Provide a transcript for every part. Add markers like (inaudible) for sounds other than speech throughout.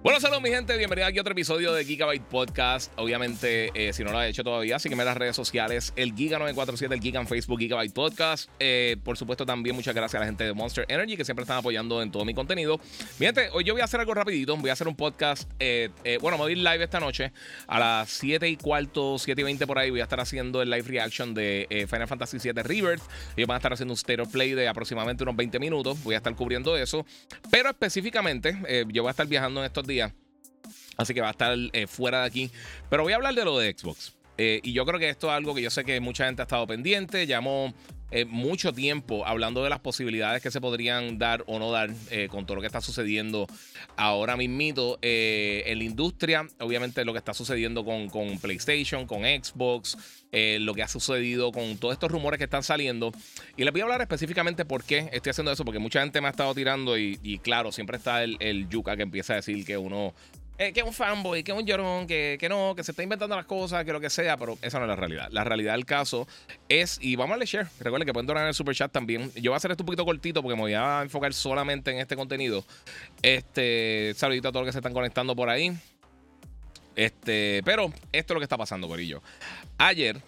Bueno, saludos mi gente, bienvenidos aquí a otro episodio de Gigabyte Podcast. Obviamente, eh, si no lo has hecho todavía, sígueme en las redes sociales, el Giga947, el Giga en Facebook, Gigabyte Podcast. Eh, por supuesto, también muchas gracias a la gente de Monster Energy que siempre están apoyando en todo mi contenido. Mi hoy yo voy a hacer algo rapidito, voy a hacer un podcast, eh, bueno, me voy a ir live esta noche a las 7 y cuarto, 7 y 20 por ahí, voy a estar haciendo el live reaction de Final Fantasy VII Rebirth. Ellos van a estar haciendo un state of play de aproximadamente unos 20 minutos, voy a estar cubriendo eso. Pero específicamente, yo voy a estar viajando en estos días. Así que va a estar eh, fuera de aquí. Pero voy a hablar de lo de Xbox. Eh, y yo creo que esto es algo que yo sé que mucha gente ha estado pendiente. Llamó eh, mucho tiempo hablando de las posibilidades que se podrían dar o no dar con todo lo que está sucediendo ahora mismito en la industria. Obviamente lo que está sucediendo con, con PlayStation, con Xbox, lo que ha sucedido con todos estos rumores que están saliendo. Y les voy a hablar específicamente por qué estoy haciendo eso, porque mucha gente me ha estado tirando y, claro, siempre está el, el yuca que empieza a decir que uno que es un fanboy, que es un llorón, que, que, no, que se está inventando las cosas, que lo que sea, pero esa no es la realidad. La realidad del caso es, y vamos a leer, recuerden que pueden donar en el super chat también. Yo voy a hacer esto un poquito cortito porque me voy a enfocar solamente en este contenido. Este, saludito a todos los que se están conectando por ahí. Este, pero esto es lo que está pasando, Corillo. Ayer,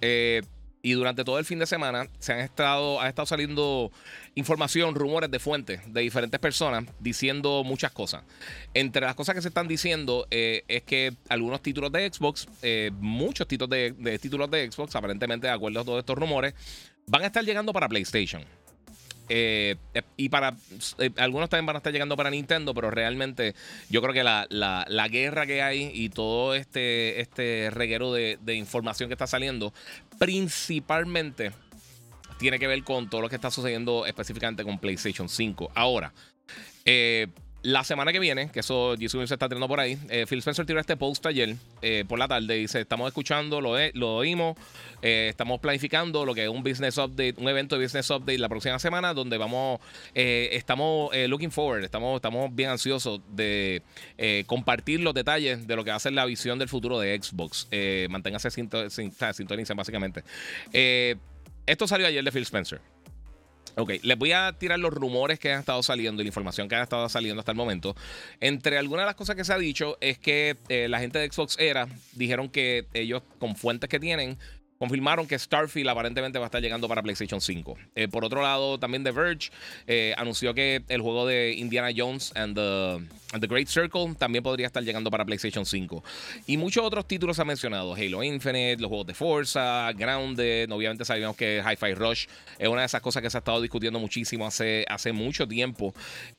eh, y durante todo el fin de semana se han estado, ha estado saliendo información, rumores de fuentes de diferentes personas diciendo muchas cosas. Entre las cosas que se están diciendo eh, es que algunos títulos de Xbox, eh, muchos títulos de, títulos de Xbox, aparentemente de acuerdo a todos estos rumores, van a estar llegando para PlayStation. Eh, y para algunos también van a estar llegando para Nintendo, pero realmente yo creo que la, guerra que hay y todo este, este reguero de, información que está saliendo, principalmente tiene que ver con todo lo que está sucediendo específicamente con PlayStation 5. Ahora, eh, la semana que viene, que eso YouTube se está tirando por ahí, eh, Phil Spencer tiró este post ayer eh, por la tarde. Dice: Estamos escuchando, lo, lo oímos, estamos planificando lo que es un business update, un evento de business update la próxima semana, donde vamos, estamos looking forward, estamos, estamos bien ansiosos de compartir los detalles de lo que va a ser la visión del futuro de Xbox. manténgase sintonizan, básicamente. Esto salió ayer de Phil Spencer. Ok, les voy a tirar los rumores que han estado saliendo y la información que ha estado saliendo hasta el momento. Entre algunas de las cosas que se ha dicho es que eh, la gente de Xbox Era dijeron que ellos, con fuentes que tienen, confirmaron que Starfield aparentemente va a estar llegando para PlayStation 5. Eh, por otro lado, también The Verge eh, anunció que el juego de Indiana Jones and the, Great Circle también podría estar llegando para PlayStation 5. Y muchos otros títulos se han mencionado: Halo Infinite, los juegos de Forza, Grounded. Obviamente sabíamos que Hi-Fi Rush es una de esas cosas que se ha estado discutiendo muchísimo hace, hace mucho tiempo.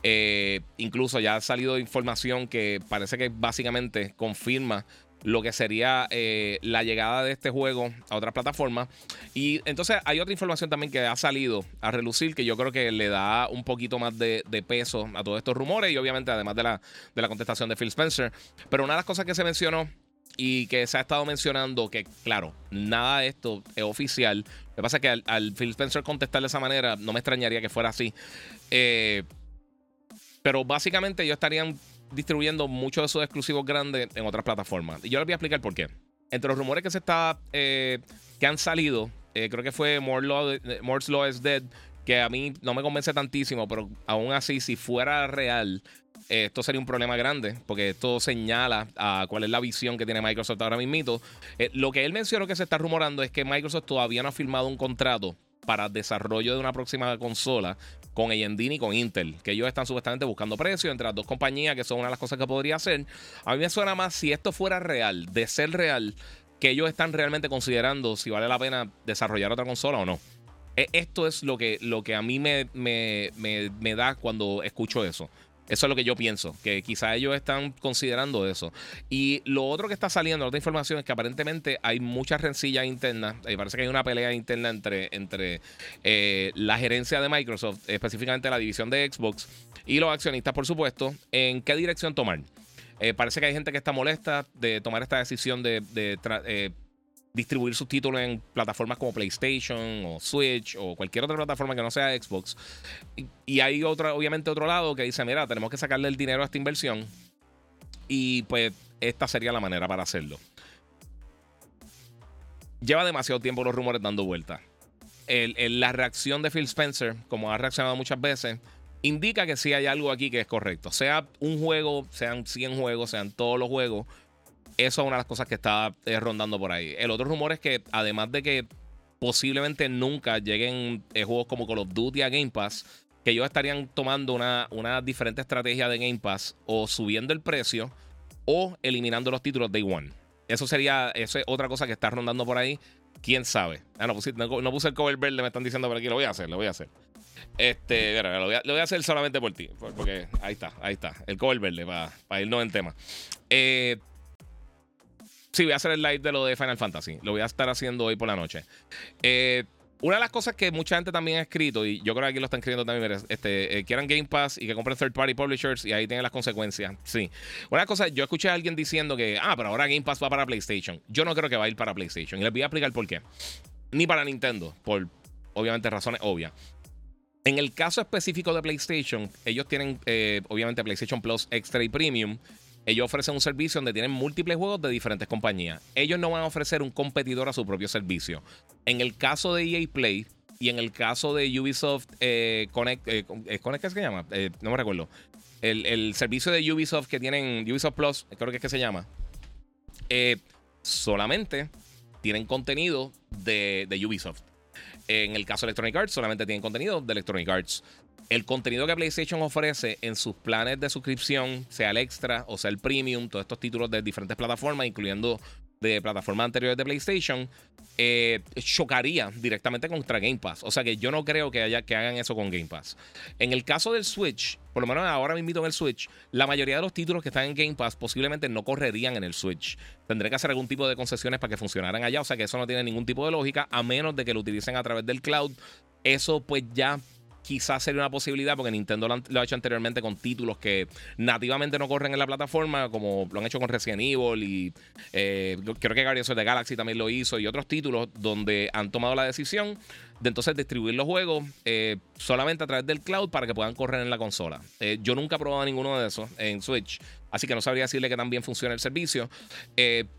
Eh, incluso ya ha salido información que parece que básicamente confirma lo que sería eh, la llegada de este juego a otras plataformas. Y entonces hay otra información también que ha salido a relucir que yo creo que le da un poquito más de, peso a todos estos rumores y obviamente además de la, de la contestación de Phil Spencer. Pero una de las cosas que se mencionó y que se ha estado mencionando que, claro, nada de esto es oficial. Lo que pasa es que al, Phil Spencer contestar de esa manera, no me extrañaría que fuera así. Eh, pero básicamente ellos estarían distribuyendo muchos de sus exclusivos grandes en otras plataformas. Y yo les voy a explicar por qué. Entre los rumores que se está eh, que han salido, eh, creo que fue More Law, Moore's Law is Dead, que a mí no me convence tantísimo, pero aún así, si fuera real, eh, esto sería un problema grande, porque esto señala a cuál es la visión que tiene Microsoft ahora mismo. lo que él mencionó que se está rumorando es que Microsoft todavía no ha firmado un contrato para desarrollo de una próxima consola con AMD y con Intel, que ellos están supuestamente buscando precios entre las dos compañías, que son una de las cosas que podría hacer. A mí me suena más si esto fuera real, de ser real, que ellos están realmente considerando si vale la pena desarrollar otra consola o no. E, esto es lo que, lo que a mí me, me, me, da cuando escucho eso. Eso es lo que yo pienso, que quizá ellos están considerando eso. Y lo otro que está saliendo, otra información, es que aparentemente hay muchas rencillas internas. Y parece que hay una pelea interna entre, entre eh, la gerencia de Microsoft, específicamente la división de Xbox, y los accionistas, por supuesto, en qué dirección tomar. Eh, parece que hay gente que está molesta de tomar esta decisión de, eh, distribuir sus títulos en plataformas como PlayStation o Switch o cualquier otra plataforma que no sea Xbox. Y, hay otra, obviamente otro lado que dice, mira, tenemos que sacarle el dinero a esta inversión. Y pues esta sería la manera para hacerlo. Lleva demasiado tiempo los rumores dando vuelta. la reacción de Phil Spencer, como ha reaccionado muchas veces, indica que sí hay algo aquí que es correcto. Sea un juego, sean 100 juegos, sean todos los juegos, eso es una de las cosas que está eh, rondando por ahí. El otro rumor es que, además de que posiblemente nunca lleguen eh, juegos como Call of Duty a Game Pass, que ellos estarían tomando una, una diferente estrategia de Game Pass o subiendo el precio o eliminando los títulos Day One. Eso sería, eso es otra cosa que está rondando por ahí. ¿Quién sabe? Ah, no, puse, no, puse el cover verde, me están diciendo por aquí. Lo voy a hacer, lo voy a hacer. Este, lo voy a, lo voy a hacer solamente por ti. Porque ahí está, ahí está. El cover verde para, para irnos en tema. Eh, Sí, voy a hacer el live de lo de Final Fantasy. Lo voy a estar haciendo hoy por la noche. Eh, una de las cosas que mucha gente también ha escrito, y yo creo que aquí lo están escribiendo también, este, eh, quieran Game Pass y que compren third party publishers y ahí tienen las consecuencias. Sí. Una cosa, yo escuché a alguien diciendo que, ah, pero ahora Game Pass va para PlayStation. Yo no creo que va a ir para PlayStation. Y les voy a explicar por qué. Ni para Nintendo, por obviamente razones obvias. En el caso específico de PlayStation, ellos tienen eh, obviamente PlayStation Plus Extra y Premium. Ellos ofrecen un servicio donde tienen múltiples juegos de diferentes compañías. Ellos no van a ofrecer un competidor a su propio servicio. En el caso de EA Play y en el caso de Ubisoft eh, Connect, eh, eh, Connect, ¿qué se llama? no me recuerdo. El, servicio de Ubisoft que tienen, Ubisoft Plus, creo que es que se llama, solamente tienen contenido de Ubisoft. En el caso de Electronic Arts, solamente tienen contenido de Electronic Arts el contenido que PlayStation ofrece en sus planes de suscripción, sea el extra o sea el premium, todos estos títulos de diferentes plataformas, incluyendo de plataformas anteriores de PlayStation, eh, chocaría directamente contra Game Pass. O sea que yo no creo que, haya, que hagan eso con Game Pass. En el caso del Switch, por lo menos ahora mismo en el Switch, la mayoría de los títulos que están en Game Pass posiblemente no correrían en el Switch. Tendré que hacer algún tipo de concesiones para que funcionaran allá. O sea que eso no tiene ningún tipo de lógica, a menos de que lo utilicen a través del cloud. Eso pues ya quizás sería una posibilidad porque Nintendo lo, ha hecho anteriormente con títulos que nativamente no corren en la plataforma, como lo han hecho con Resident Evil y eh, creo que Guardians of the Galaxy también lo hizo y otros títulos donde han tomado la decisión de entonces distribuir los juegos eh, solamente a través del cloud para que puedan correr en la consola. Eh, yo nunca he probado ninguno de esos en Switch, así que no sabría decirle que también funciona el servicio,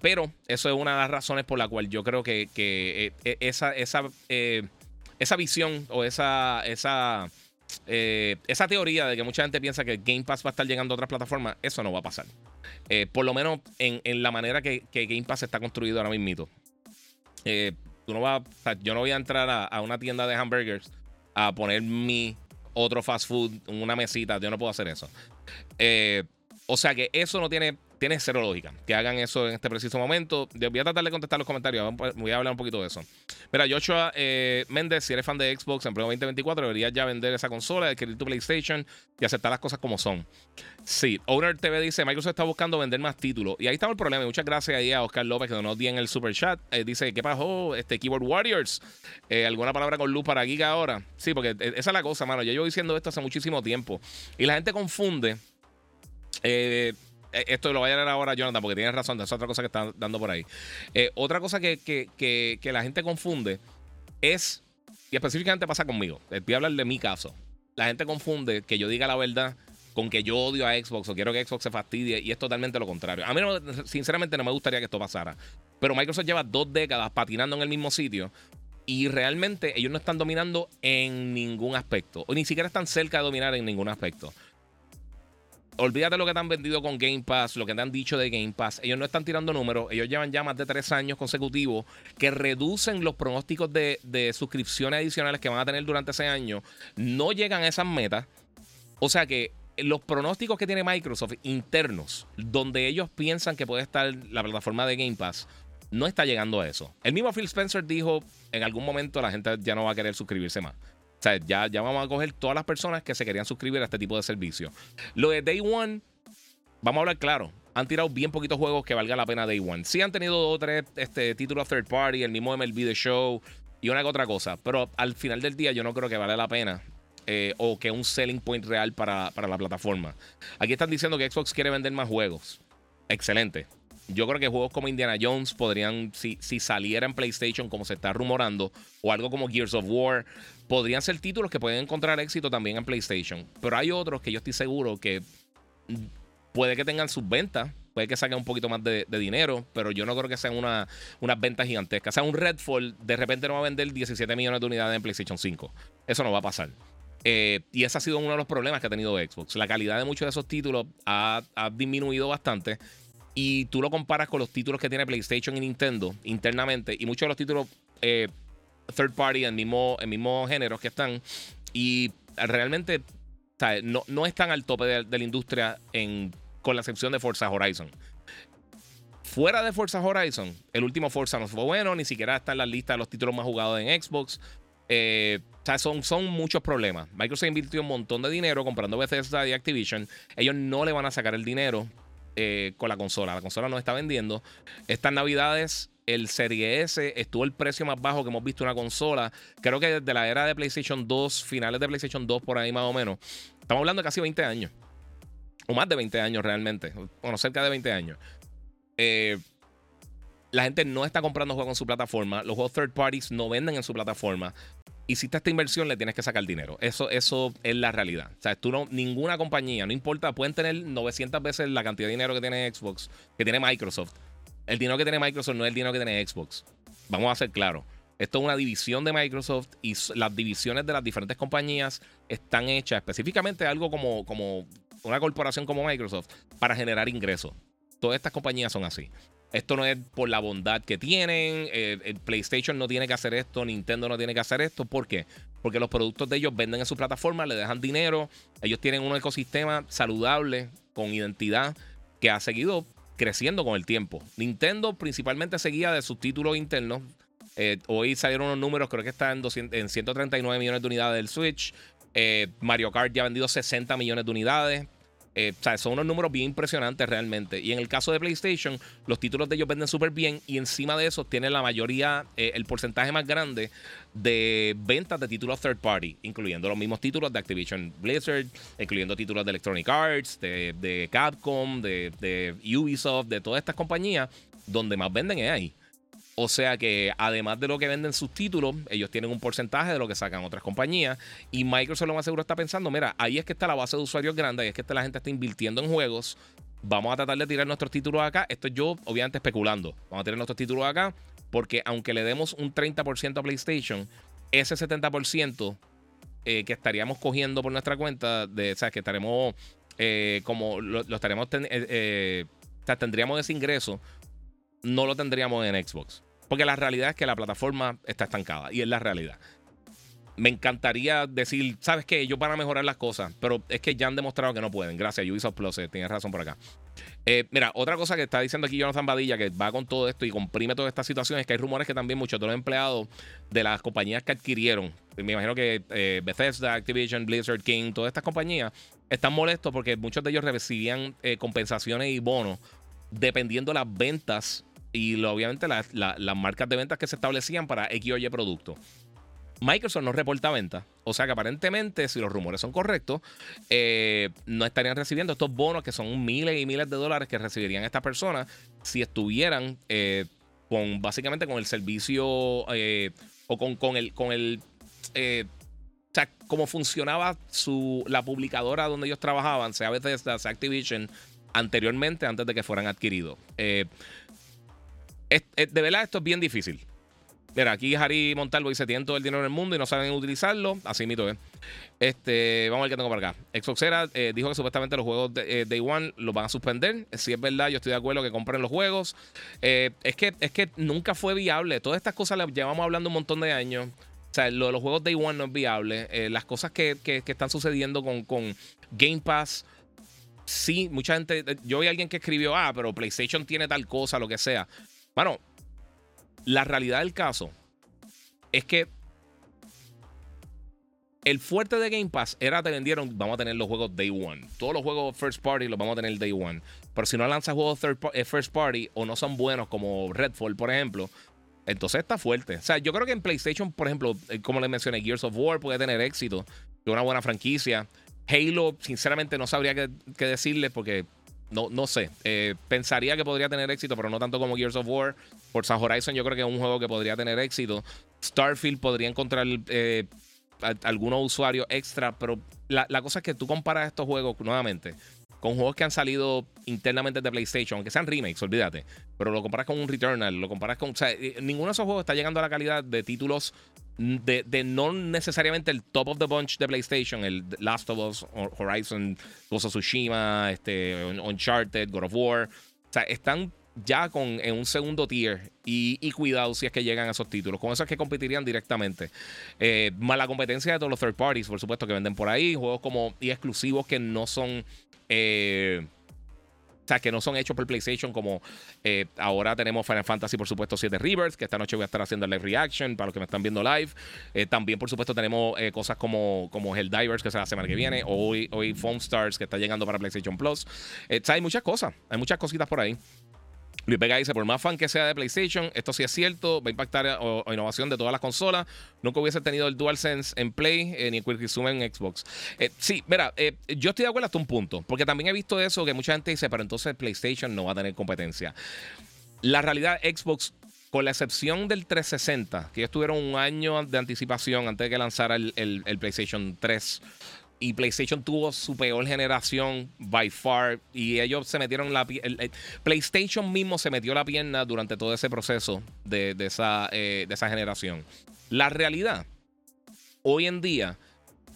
pero eso es una de las razones por la cual yo creo que, que esa... esa esa visión o esa, esa, eh, esa teoría de que mucha gente piensa que Game Pass va a estar llegando a otras plataformas, eso no va a pasar. Eh, por lo menos en, la manera que, Game Pass está construido ahora mismo. Eh, tú no vas, yo no voy a entrar a, una tienda de hamburgers a poner mi otro fast food en una mesita. Yo no puedo hacer eso. o sea que eso no tiene tiene cero lógica que hagan eso en este preciso momento. Voy a tratar de contestar los comentarios. Voy a hablar un poquito de eso. Mira, Joshua eh, Méndez, si eres fan de Xbox en pleno 2024, deberías ya vender esa consola, adquirir tu PlayStation y aceptar las cosas como son. Sí, Owner TV dice: Microsoft está buscando vender más títulos. Y ahí está el problema. Muchas gracias ahí a Oscar López que nos dio en el super chat. Eh, dice: ¿Qué pasó? Este Keyboard Warriors. Eh, ¿Alguna palabra con luz para Giga ahora? Sí, porque esa es la cosa, mano. Yo diciendo esto hace muchísimo tiempo. Y la gente confunde. Eh, esto lo voy a leer ahora, Jonathan, porque tienes razón, es otra cosa que está dando por ahí. Eh, otra cosa que, que, la gente confunde es, y específicamente pasa conmigo, eh, voy a hablar de mi caso. La gente confunde que yo diga la verdad con que yo odio a Xbox o quiero que Xbox se fastidie y es totalmente lo contrario. A mí, sinceramente, no me gustaría que esto pasara. Pero Microsoft lleva dos décadas patinando en el mismo sitio y realmente ellos no están dominando en ningún aspecto, o ni siquiera están cerca de dominar en ningún aspecto olvídate lo que te han vendido con Game Pass, lo que te han dicho de Game Pass. Ellos no están tirando números. Ellos llevan ya más de tres años consecutivos que reducen los pronósticos de, suscripciones adicionales que van a tener durante ese año. No llegan a esas metas. O sea que los pronósticos que tiene Microsoft internos, donde ellos piensan que puede estar la plataforma de Game Pass, no está llegando a eso. El mismo Phil Spencer dijo en algún momento la gente ya no va a querer suscribirse más. O sea, ya, ya vamos a coger todas las personas que se querían suscribir a este tipo de servicio. Lo de Day One, vamos a hablar claro. Han tirado bien poquitos juegos que valga la pena Day One. Sí han tenido dos o tres este, títulos third party, el mismo MLB The Show y una que otra cosa. Pero al final del día yo no creo que vale la pena eh, o que un selling point real para, para, la plataforma. Aquí están diciendo que Xbox quiere vender más juegos. Excelente. Yo creo que juegos como Indiana Jones podrían, si, si saliera en PlayStation como se está rumorando, o algo como Gears of War, podrían ser títulos que pueden encontrar éxito también en PlayStation. Pero hay otros que yo estoy seguro que puede que tengan sus ventas, puede que saquen un poquito más de, dinero, pero yo no creo que sean una, unas ventas gigantescas. O sea, un Redfall de repente no va a vender 17 millones de unidades en PlayStation 5. Eso no va a pasar. Eh, y ese ha sido uno de los problemas que ha tenido Xbox. La calidad de muchos de esos títulos ha, disminuido bastante. Y tú lo comparas con los títulos que tiene PlayStation y Nintendo internamente. Y muchos de los títulos eh, third party en mismo, en mismo género que están. Y realmente no, no están al tope de, la industria con la excepción de Forza Horizon. Fuera de Forza Horizon, el último Forza no fue bueno, ni siquiera está en la lista de los títulos más jugados en Xbox. Eh, son, son muchos problemas. Microsoft invirtió un montón de dinero comprando Bethesda y Activision. Ellos no le van a sacar el dinero eh, con la consola. La consola no está vendiendo. Estas navidades, el Serie S estuvo el precio más bajo que hemos visto en una consola. Creo que desde la era de PlayStation 2, finales de PlayStation 2, por ahí más o menos. Estamos hablando de casi 20 años. O más de 20 años realmente. Bueno, cerca de 20 años. Eh, la gente no está comprando juegos en su plataforma. Los juegos third parties no venden en su plataforma hiciste esta inversión, le tienes que sacar dinero. Eso, eso es la realidad. O sea, tú no, ninguna compañía, no importa, pueden tener 900 veces la cantidad de dinero que tiene Xbox, que tiene Microsoft. El dinero que tiene Microsoft no es el dinero que tiene Xbox. Vamos a ser claros. Esto es una división de Microsoft y las divisiones de las diferentes compañías están hechas específicamente algo como, una corporación como Microsoft para generar ingresos. Todas estas compañías son así. Esto no es por la bondad que tienen. Eh, el PlayStation no tiene que hacer esto. Nintendo no tiene que hacer esto. ¿Por qué? Porque los productos de ellos venden en su plataforma, le dejan dinero. Ellos tienen un ecosistema saludable, con identidad, que ha seguido creciendo con el tiempo. Nintendo principalmente seguía de sus títulos internos. Eh, hoy salieron unos números, creo que está en, 139 millones de unidades del Switch. Eh, Mario Kart ya ha vendido 60 millones de unidades. Eh, son unos números bien impresionantes realmente. Y en el caso de PlayStation, los títulos de ellos venden súper bien y encima de eso tienen la mayoría, eh, el porcentaje más grande de ventas de títulos third party, incluyendo los mismos títulos de Activision Blizzard, incluyendo títulos de Electronic Arts, de, Capcom, de Ubisoft, de todas estas compañías, donde más venden es ahí. O sea que además de lo que venden sus títulos, ellos tienen un porcentaje de lo que sacan otras compañías. Y Microsoft lo más seguro está pensando, mira, ahí es que está la base de usuarios grande, ahí es que la gente está invirtiendo en juegos. Vamos a tratar de tirar nuestros títulos acá. Esto es yo, obviamente, especulando. Vamos a tirar nuestros títulos acá. Porque aunque le demos un 30% a PlayStation, ese 70% eh, que estaríamos cogiendo por nuestra cuenta, o sea, que estaremos eh, como lo, estaremos, eh, o sea, tendríamos ese ingreso, no lo tendríamos en Xbox. Porque la realidad es que la plataforma está estancada y es la realidad. Me encantaría decir, ¿sabes qué? Ellos van a mejorar las cosas, pero es que ya han demostrado que no pueden. Gracias, Ubisoft Plus, eh, tienes razón por acá. Eh, mira, otra cosa que está diciendo aquí Jonathan Badilla, que va con todo esto y comprime toda esta situación, es que hay rumores que también muchos de los empleados de las compañías que adquirieron, me imagino que eh, Bethesda, Activision, Blizzard, King, todas estas compañías, están molestos porque muchos de ellos recibían compensaciones y bonos dependiendo de las ventas y obviamente las marcas de ventas que se establecían para X o Y producto. Microsoft no reporta ventas, o sea que aparentemente, si los rumores son correctos, eh, no estarían recibiendo estos bonos que son miles y miles de dólares que recibirían estas personas si estuvieran eh, con básicamente con el servicio eh, o con, con, el con el o sea, cómo funcionaba su, la publicadora donde ellos trabajaban, sea Bethesda, sea Activision, anteriormente, antes de que fueran adquiridos de verdad, esto es bien difícil. Mira, aquí Harry Montalvo dice: Tienen todo el dinero del mundo y no saben utilizarlo. Así mito, ¿eh? Este, vamos a ver qué tengo por acá. Xboxera eh, dijo que supuestamente los juegos de eh, Day One los van a suspender. Si es verdad, yo estoy de acuerdo que compren los juegos. Eh, es, que, es que nunca fue viable. Todas estas cosas las llevamos hablando un montón de años. O sea, lo de los juegos Day One no es viable. las cosas que, están sucediendo con, con Game Pass sí, mucha gente. Yo vi a alguien que escribió, ah, pero PlayStation tiene tal cosa, lo que sea. Bueno, la realidad del caso es que el fuerte de Game Pass era te vendieron, vamos a tener los juegos Day One. Todos los juegos First Party los vamos a tener Day One. Pero si no lanzas juegos eh, First Party o no son buenos como Redfall, por ejemplo, entonces está fuerte. O sea, yo creo que en PlayStation, por ejemplo, eh, como les mencioné, Gears of War puede tener éxito. Es una buena franquicia. Halo, sinceramente, no sabría qué, decirle porque no, no sé. Eh, pensaría que podría tener éxito, pero no tanto como Gears of War. Forza Horizon, yo creo que es un juego que podría tener éxito. Starfield podría encontrar algunos usuarios extra, pero la, cosa es que tú comparas estos juegos nuevamente con juegos que han salido internamente de PlayStation, aunque sean remakes, olvídate, pero lo comparas con un Returnal, lo comparas con... O sea, eh, ninguno de esos juegos está llegando a la calidad de títulos de, no necesariamente el top of the bunch de PlayStation, el Last of Us, Horizon, Ghost of Tsushima, este, Uncharted, God of War. O sea, están ya con, en un segundo tier y, cuidado si es que llegan a esos títulos. Con eso es que competirían directamente. Eh, más la competencia de todos los third parties, por supuesto, que venden por ahí. Juegos como y exclusivos que no son. Eh, sea, que no son hechos por PlayStation, como eh, ahora tenemos Final Fantasy, por supuesto, 7 Rivers, que esta noche voy a estar haciendo live reaction para los que me están viendo live. también, por supuesto, tenemos cosas como, como Helldivers, que será la semana que viene. Hoy, hoy Foam Stars, que está llegando para PlayStation Plus. o hay muchas cosas, hay muchas cositas por ahí. Luis Vega dice, por más fan que sea de PlayStation, esto sí es cierto, va a impactar la innovación de todas las consolas. Nunca hubiese tenido el DualSense en Play eh, ni el Quick Resume en Xbox. Eh, sí, mira, eh, yo estoy de acuerdo hasta un punto, porque también he visto eso que mucha gente dice, pero entonces PlayStation no va a tener competencia. La realidad, Xbox con la excepción del 360, que ellos tuvieron un año de anticipación antes de que lanzara el PlayStation 3 y PlayStation tuvo su peor generación by far y ellos se metieron la PlayStation mismo se metió la pierna durante todo ese proceso de, esa, eh, de esa generación. La realidad, hoy en día,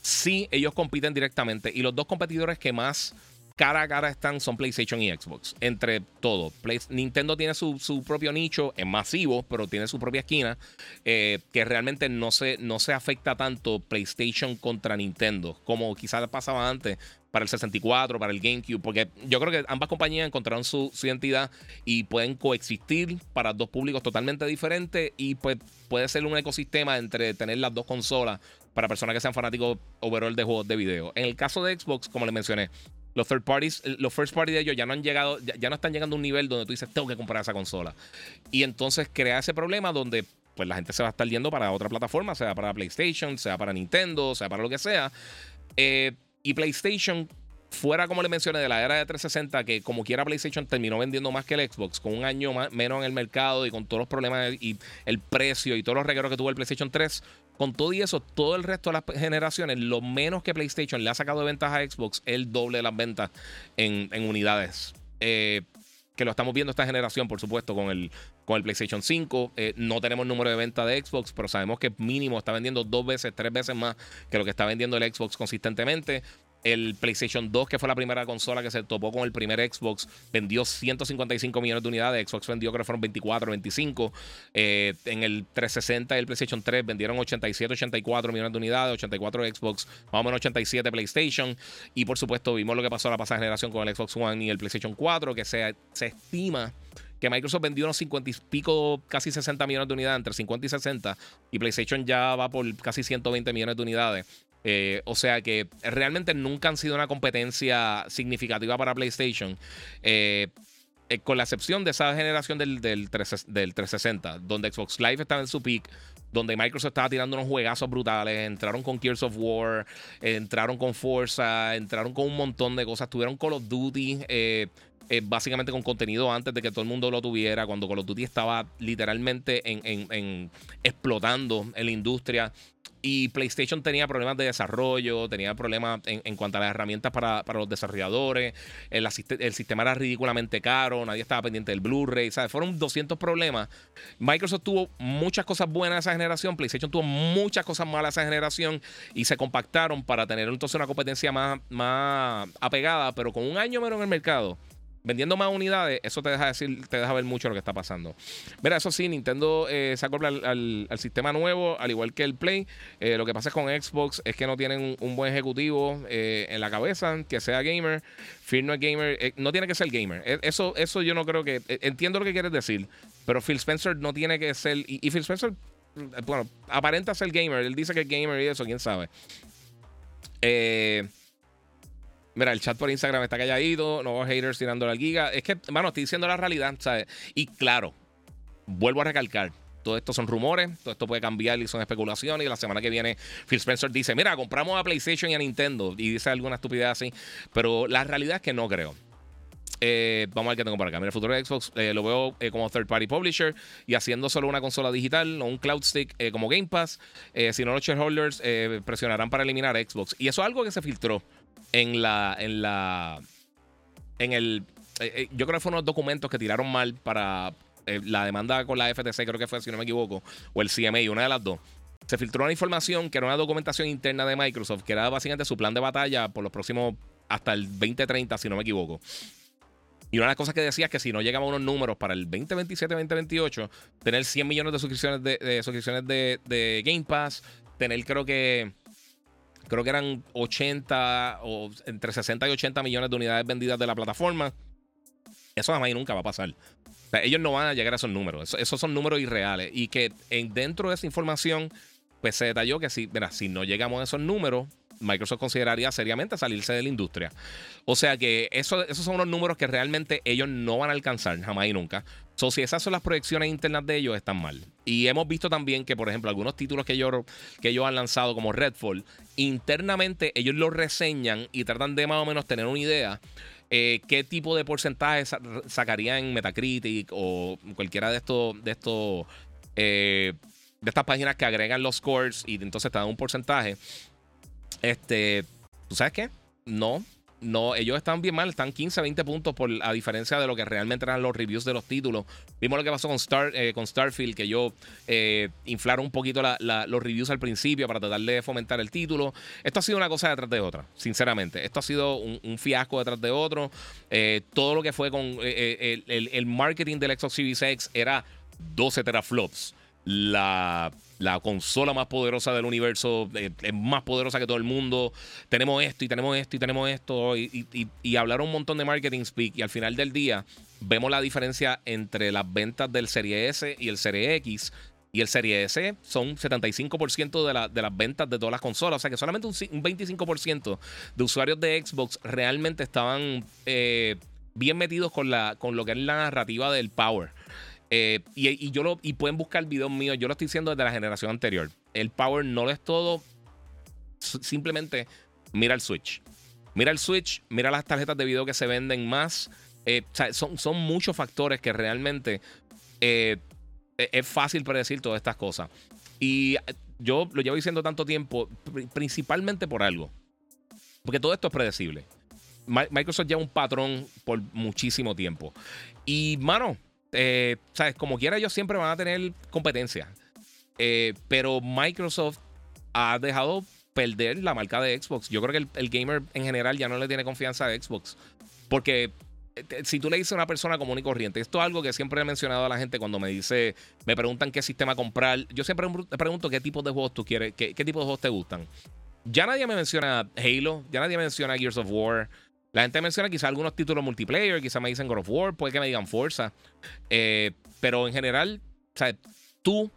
sí ellos compiten directamente y los dos competidores que más cara a cara están son PlayStation y Xbox. Entre todo. Nintendo tiene su, propio nicho, es masivo, pero tiene su propia esquina. Eh, que realmente no se, no se afecta tanto PlayStation contra Nintendo. Como quizás pasaba antes para el 64, para el GameCube. Porque yo creo que ambas compañías encontraron su, identidad y pueden coexistir para dos públicos totalmente diferentes. Y pues puede ser un ecosistema entre tener las dos consolas para personas que sean fanáticos overall de juegos de video. En el caso de Xbox, como les mencioné, los third parties, los first party de ellos ya no han llegado, ya, no están llegando a un nivel donde tú dices, tengo que comprar esa consola. Y entonces crea ese problema donde pues la gente se va a estar yendo para otra plataforma, sea para PlayStation, sea para Nintendo, sea para lo que sea. Eh, y PlayStation, fuera como le mencioné, de la era de 360, que como quiera PlayStation terminó vendiendo más que el Xbox, con un año menos en el mercado y con todos los problemas y el precio y todos los regueros que tuvo el PlayStation 3, con todo y eso, todo el resto de las generaciones, lo menos que PlayStation le ha sacado de ventaja a Xbox, el doble de las ventas en, unidades. Eh, que lo estamos viendo esta generación, por supuesto, con el, con el PlayStation 5. Eh, no tenemos número de venta de Xbox, pero sabemos que mínimo está vendiendo dos veces, tres veces más que lo que está vendiendo el Xbox consistentemente. El PlayStation 2, que fue la primera consola que se topó con el primer Xbox, vendió 155 millones de unidades. Xbox vendió, creo que fueron 24, 25. Eh, en el 360 y el PlayStation 3 vendieron 87, 84 millones de unidades. 84 Xbox, más o menos 87 PlayStation. Y por supuesto, vimos lo que pasó la pasada generación con el Xbox One y el PlayStation 4, que se, se estima que Microsoft vendió unos 50 y pico, casi 60 millones de unidades, entre 50 y 60, y PlayStation ya va por casi 120 millones de unidades. Eh, o sea que realmente nunca han sido una competencia significativa para PlayStation. Eh, eh, con la excepción de esa generación del, del, 360, donde Xbox Live estaba en su peak, donde Microsoft estaba tirando unos juegazos brutales, entraron con Gears of War, entraron con Forza, entraron con un montón de cosas, tuvieron Call of Duty. Básicamente con contenido antes de que todo el mundo lo tuviera, cuando Call of Duty estaba literalmente en explotando en la industria. Y PlayStation tenía problemas de desarrollo, tenía problemas en, cuanto a las herramientas para, los desarrolladores, el, el, sistema era ridículamente caro, nadie estaba pendiente del Blu-ray, ¿sabes? Fueron 200 problemas. Microsoft tuvo muchas cosas buenas esa generación, PlayStation tuvo muchas cosas malas esa generación y se compactaron para tener entonces una competencia más, más apegada, pero con un año menos en el mercado vendiendo más unidades, eso te deja decir, te deja ver mucho lo que está pasando. Mira, eso sí, Nintendo eh, se acopla al, sistema nuevo, al igual que el Play. Eh, lo que pasa con Xbox es que no tienen un, buen ejecutivo eh, en la cabeza, que sea gamer. Phil no es gamer, no tiene que ser gamer. E, eso, eso yo no creo que. entiendo lo que quieres decir, pero Phil Spencer no tiene que ser. Y, Phil Spencer, bueno, aparenta ser gamer. Él dice que es gamer y eso, quién sabe. Eh, mira, el chat por Instagram está calladito, nuevos haters tirando la giga. Es que, mano, estoy diciendo la realidad, ¿sabes? Y claro, vuelvo a recalcar, todo esto son rumores, todo esto puede cambiar y son especulaciones. Y la semana que viene, Phil Spencer dice: Mira, compramos a PlayStation y a Nintendo. Y dice alguna estupidez así. Pero la realidad es que no creo. Eh, vamos a ver qué tengo para acá. Mira, el futuro de Xbox eh, lo veo eh, como third party publisher y haciendo solo una consola digital o un cloud stick como Game Pass. si no, los shareholders presionarán para eliminar Xbox. Y eso es algo que se filtró en la. En la. En el. yo creo que fueron unos documentos que tiraron mal para, eh, la demanda con la FTC, creo que fue, si no me equivoco, o el CMA, una de las dos. Se filtró una información que era una documentación interna de Microsoft, que era básicamente su plan de batalla por los próximos hasta el 2030, si no me equivoco. Y una de las cosas que decía es que si no llegaba a unos números para el 2027-2028, tener 100 millones de suscripciones de, suscripciones de, Game Pass, tener creo que creo que eran 80 o entre 60 y 80 millones de unidades vendidas de la plataforma. Eso jamás y nunca va a pasar ellos no van a llegar a esos números. Esos, son números irreales. Y que en, dentro de esa información, pues se detalló que si, si no llegamos a esos números, Microsoft consideraría seriamente salirse de la industria. O sea que eso, esos son unos números que realmente ellos no van a alcanzar jamás y nunca. So, si esas son las proyecciones internas de ellos, están mal. Y hemos visto también que, por ejemplo, algunos títulos que ellos, que ellos han lanzado, como Redfall, internamente ellos los reseñan y tratan de más o menos tener una idea eh, qué tipo de porcentaje sacaría en Metacritic o cualquiera de estos, de estos, eh, de estas páginas que agregan los scores y entonces te dan un porcentaje. Este, ¿tú sabes qué? No, no, ellos están bien mal, están 15, 20 puntos por, a diferencia de lo que realmente eran los reviews de los títulos. Vimos lo que pasó con, Star, eh, con Starfield, que yo eh, inflaron un poquito los reviews al principio para tratar de fomentar el título. Esto ha sido una cosa detrás de otra, sinceramente. Esto ha sido un, fiasco detrás de otro. Eh, todo lo que fue con el, el, marketing del Xbox Series X era 12 teraflops la, consola más poderosa del universo, eh, es más poderosa que todo el mundo. Tenemos esto y tenemos esto y tenemos esto. Y, hablaron un montón de marketing speak. Y al final del día, vemos la diferencia entre las ventas del Serie S y el Serie X. Y el Serie S son 75% de, de, las ventas de todas las consolas. O sea que solamente un, 25% de usuarios de Xbox realmente estaban eh, bien metidos con, la, con lo que es la narrativa del Power. Eh, y, yo lo, y pueden buscar videos míos. Yo lo estoy diciendo desde la generación anterior. El power no lo es todo. Simplemente mira el Switch. Mira el Switch, mira las tarjetas de video que se venden más. Eh, son, son, muchos factores que realmente eh, e, es fácil predecir todas estas cosas. Y yo lo llevo diciendo tanto tiempo, principalmente por algo. Porque todo esto es predecible. Microsoft lleva un patrón por muchísimo tiempo. Y, mano, eh, ¿sabes? Como quiera, ellos siempre van a tener competencia. Eh, pero Microsoft ha dejado perder la marca de Xbox. Yo creo que el, gamer en general ya no le tiene confianza a Xbox. Porque eh, si tú le dices a una persona común y corriente, esto es algo que siempre he mencionado a la gente cuando me dice, me preguntan qué sistema comprar. Yo siempre pregunto qué tipo de juegos tú quieres, qué, qué tipo de juegos te gustan. Ya nadie me menciona Halo, ya nadie me menciona Gears of War. La gente menciona quizá algunos títulos multiplayer, quizá me dicen God of War, puede que me digan Forza. Eh, pero en general, tú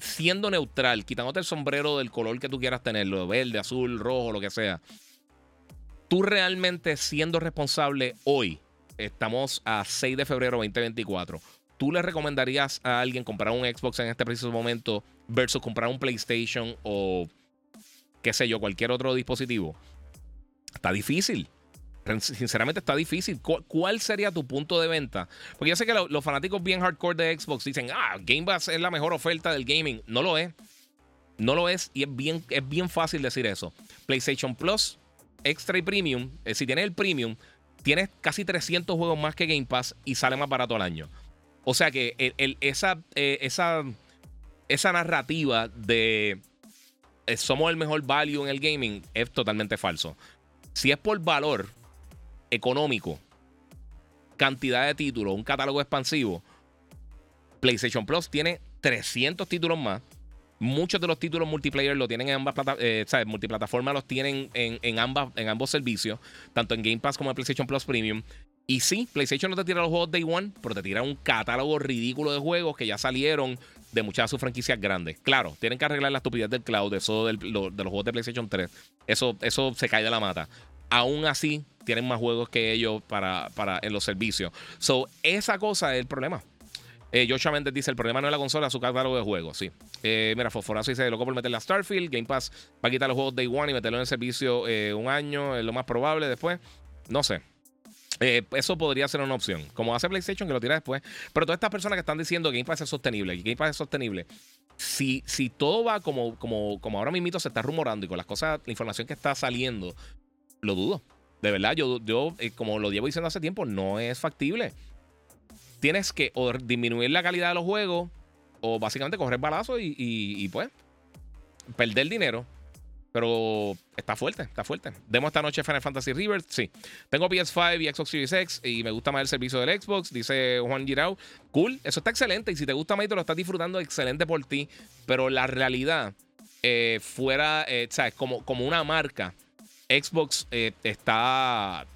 siendo neutral, quitándote el sombrero del color que tú quieras tenerlo, verde, azul, rojo, lo que sea, tú realmente siendo responsable hoy, estamos a 6 de febrero 2024, ¿tú le recomendarías a alguien comprar un Xbox en este preciso momento versus comprar un PlayStation o qué sé yo, cualquier otro dispositivo? Está difícil. Sinceramente está difícil. ¿Cuál sería tu punto de venta? Porque yo sé que los fanáticos bien hardcore de Xbox dicen, ah, Game Pass es la mejor oferta del gaming. No lo es. No lo es y es bien, es bien fácil decir eso. PlayStation Plus, Extra y Premium, eh, si tienes el Premium, tienes casi 300 juegos más que Game Pass y sale más barato al año. O sea que esa, eh, esa, esa narrativa de eh, somos el mejor value en el gaming es totalmente falso. Si es por valor, económico, cantidad de títulos, un catálogo expansivo, PlayStation Plus tiene 300 títulos más. Muchos de los títulos multiplayer lo tienen en ambas plataformas, eh, Multiplataformas los tienen en, ambas, en ambos servicios, tanto en Game Pass como en PlayStation Plus Premium. Y sí, PlayStation no te tira los juegos Day One, pero te tira un catálogo ridículo de juegos que ya salieron de muchas de sus franquicias grandes. Claro, tienen que arreglar la estupidez del cloud, eso de los juegos de PlayStation 3. Eso, eso se cae de la mata. Aún así, tienen más juegos que ellos para, para, en los servicios. So, esa cosa es el problema. Eh, Joshua Mendes dice: el problema no es la consola, es su catálogo de juegos. Sí. Eh, mira, Fosforazo dice: loco por meterle a Starfield. Game Pass va a quitar los juegos Day One y meterlo en el servicio eh, un año, es lo más probable después. No sé. Eh, eso podría ser una opción. Como hace PlayStation, que lo tira después. Pero todas estas personas que están diciendo que Game Pass es sostenible, que Game Pass es sostenible, si, si todo va como, como, como ahora mismo se está rumorando y con las cosas, la información que está saliendo, lo dudo. De verdad, yo, yo eh, como lo llevo diciendo hace tiempo, no es factible. Tienes que o disminuir la calidad de los juegos o básicamente correr balazos y, y pues perder dinero. Pero está fuerte, está fuerte. Demo esta noche Final Fantasy River, sí. Tengo PS5 y Xbox Series X y me gusta más el servicio del Xbox, dice Juan Girao. Cool, eso está excelente. Y si te gusta más y te lo estás disfrutando, excelente por ti. Pero la realidad, eh, fuera, eh, ¿sabes? Como, como una marca, Xbox eh, está,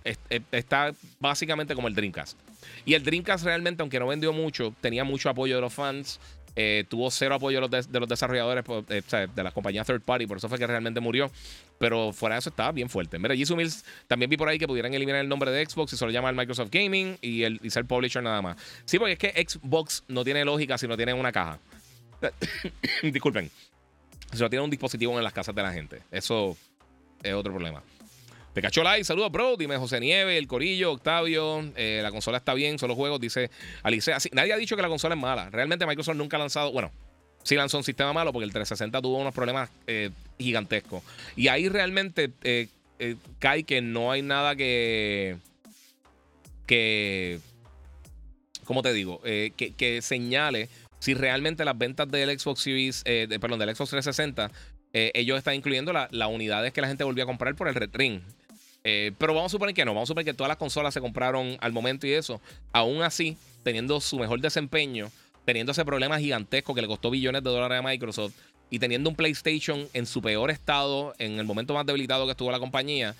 está básicamente como el Dreamcast. Y el Dreamcast realmente, aunque no vendió mucho, tenía mucho apoyo de los fans. Eh, tuvo cero apoyo de los, desarrolladores pues, eh, de las compañías third party, por eso fue que realmente murió. Pero fuera de eso estaba bien fuerte. Mira, Jisoo Mills también vi por ahí que pudieran eliminar el nombre de Xbox y solo llamar Microsoft Gaming y, el, y ser publisher nada más. Sí, porque es que Xbox no tiene lógica si no tiene una caja. (coughs) Disculpen. Si no tiene un dispositivo en las casas de la gente. Eso es otro problema. Te cachó like, saludos, bro. Dime José Nieve, el Corillo, Octavio. Eh, la consola está bien, solo juegos, dice Alice. nadie ha dicho que la consola es mala. Realmente Microsoft nunca ha lanzado. Bueno, sí lanzó un sistema malo porque el 360 tuvo unos problemas eh, gigantescos. Y ahí realmente eh, cae que no hay nada que. que. ¿Cómo te digo? Que, señale si realmente las ventas del Xbox Series. perdón, del Xbox 360. Ellos están incluyendo las unidades que la gente volvió a comprar por el Red Ring. Eh, pero vamos a suponer que no, vamos a suponer que todas las consolas se compraron al momento y eso. Aún así, teniendo su mejor desempeño, teniendo ese problema gigantesco que le costó billones de dólares a Microsoft y teniendo un PlayStation en su peor estado, en el momento más debilitado que estuvo la compañía,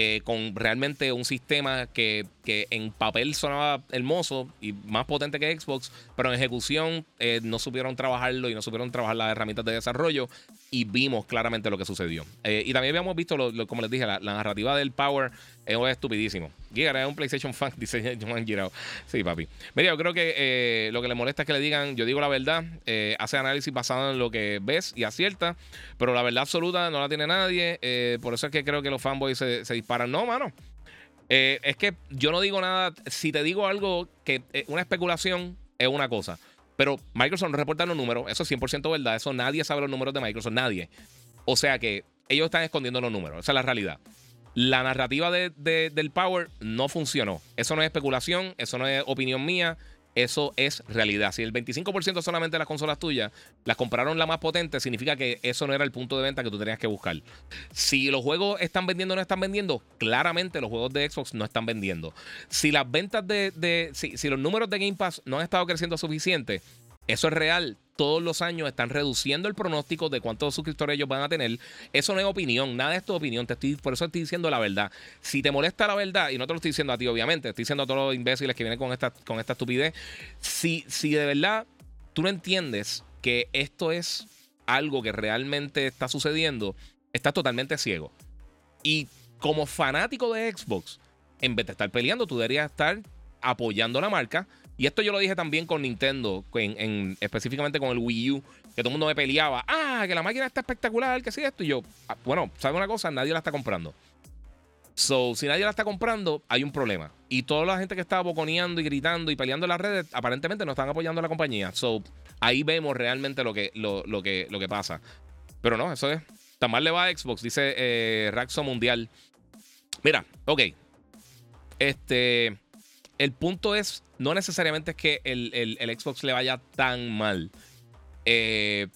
eh, con realmente un sistema que, en papel sonaba hermoso y más potente que Xbox, pero en ejecución eh, no supieron trabajarlo y no supieron trabajar las herramientas de desarrollo y vimos claramente lo que sucedió. Eh, y también habíamos visto, como les dije, la, narrativa del Power es estupidísimo. Giga es un PlayStation fan, (laughs) dice Juan Girao. Sí, papi. Mira, yo creo que lo que le molesta es que le digan, yo digo la verdad, hace análisis basado en lo que ves y acierta, pero la verdad absoluta no la tiene nadie. por eso es que creo que los fanboys se, se disparan. No, mano. Eh, es que yo no digo nada. Si te digo algo que es una especulación, es una cosa. Pero Microsoft no reporta los números. Eso es 100% verdad. Eso nadie sabe los números de Microsoft. Nadie. O sea que ellos están escondiendo los números. Esa es la realidad. La narrativa del Power no funcionó. Eso no es especulación. Eso no es opinión mía. Eso es realidad. Si el 25% solamente de las consolas tuyas las compraron la más potente, significa que eso no era el punto de venta que tú tenías que buscar. Si los juegos están vendiendo o no están vendiendo, claramente los juegos de Xbox no están vendiendo. Si las ventas de. si, si los números de Game Pass no han estado creciendo suficiente, eso es real todos los años están reduciendo el pronóstico de cuántos suscriptores ellos van a tener. Eso no es opinión, nada es tu opinión. Te estoy, por eso estoy diciendo la verdad. Si te molesta la verdad, y no te lo estoy diciendo a ti, obviamente, estoy diciendo a todos los imbéciles que vienen con esta, con esta estupidez. Si, si de verdad tú no entiendes que esto es algo que realmente está sucediendo, estás totalmente ciego. Y como fanático de Xbox, en vez de estar peleando, tú deberías estar apoyando la marca y esto yo lo dije también con Nintendo, en, específicamente con el Wii U, que todo el mundo me peleaba. Ah, que la máquina está espectacular, que sí, esto. Y yo, ah, bueno, ¿sabe una cosa? Nadie la está comprando. So, si nadie la está comprando, hay un problema. Y toda la gente que estaba boconeando y gritando y peleando en las redes, aparentemente no están apoyando a la compañía. So, ahí vemos realmente lo que, lo, que, lo que pasa. Pero no, eso es. Tan mal le va a Xbox, dice eh, Raxo Mundial. Mira, ok. Este el punto es, no necesariamente es que el, Xbox le vaya tan mal. Eh,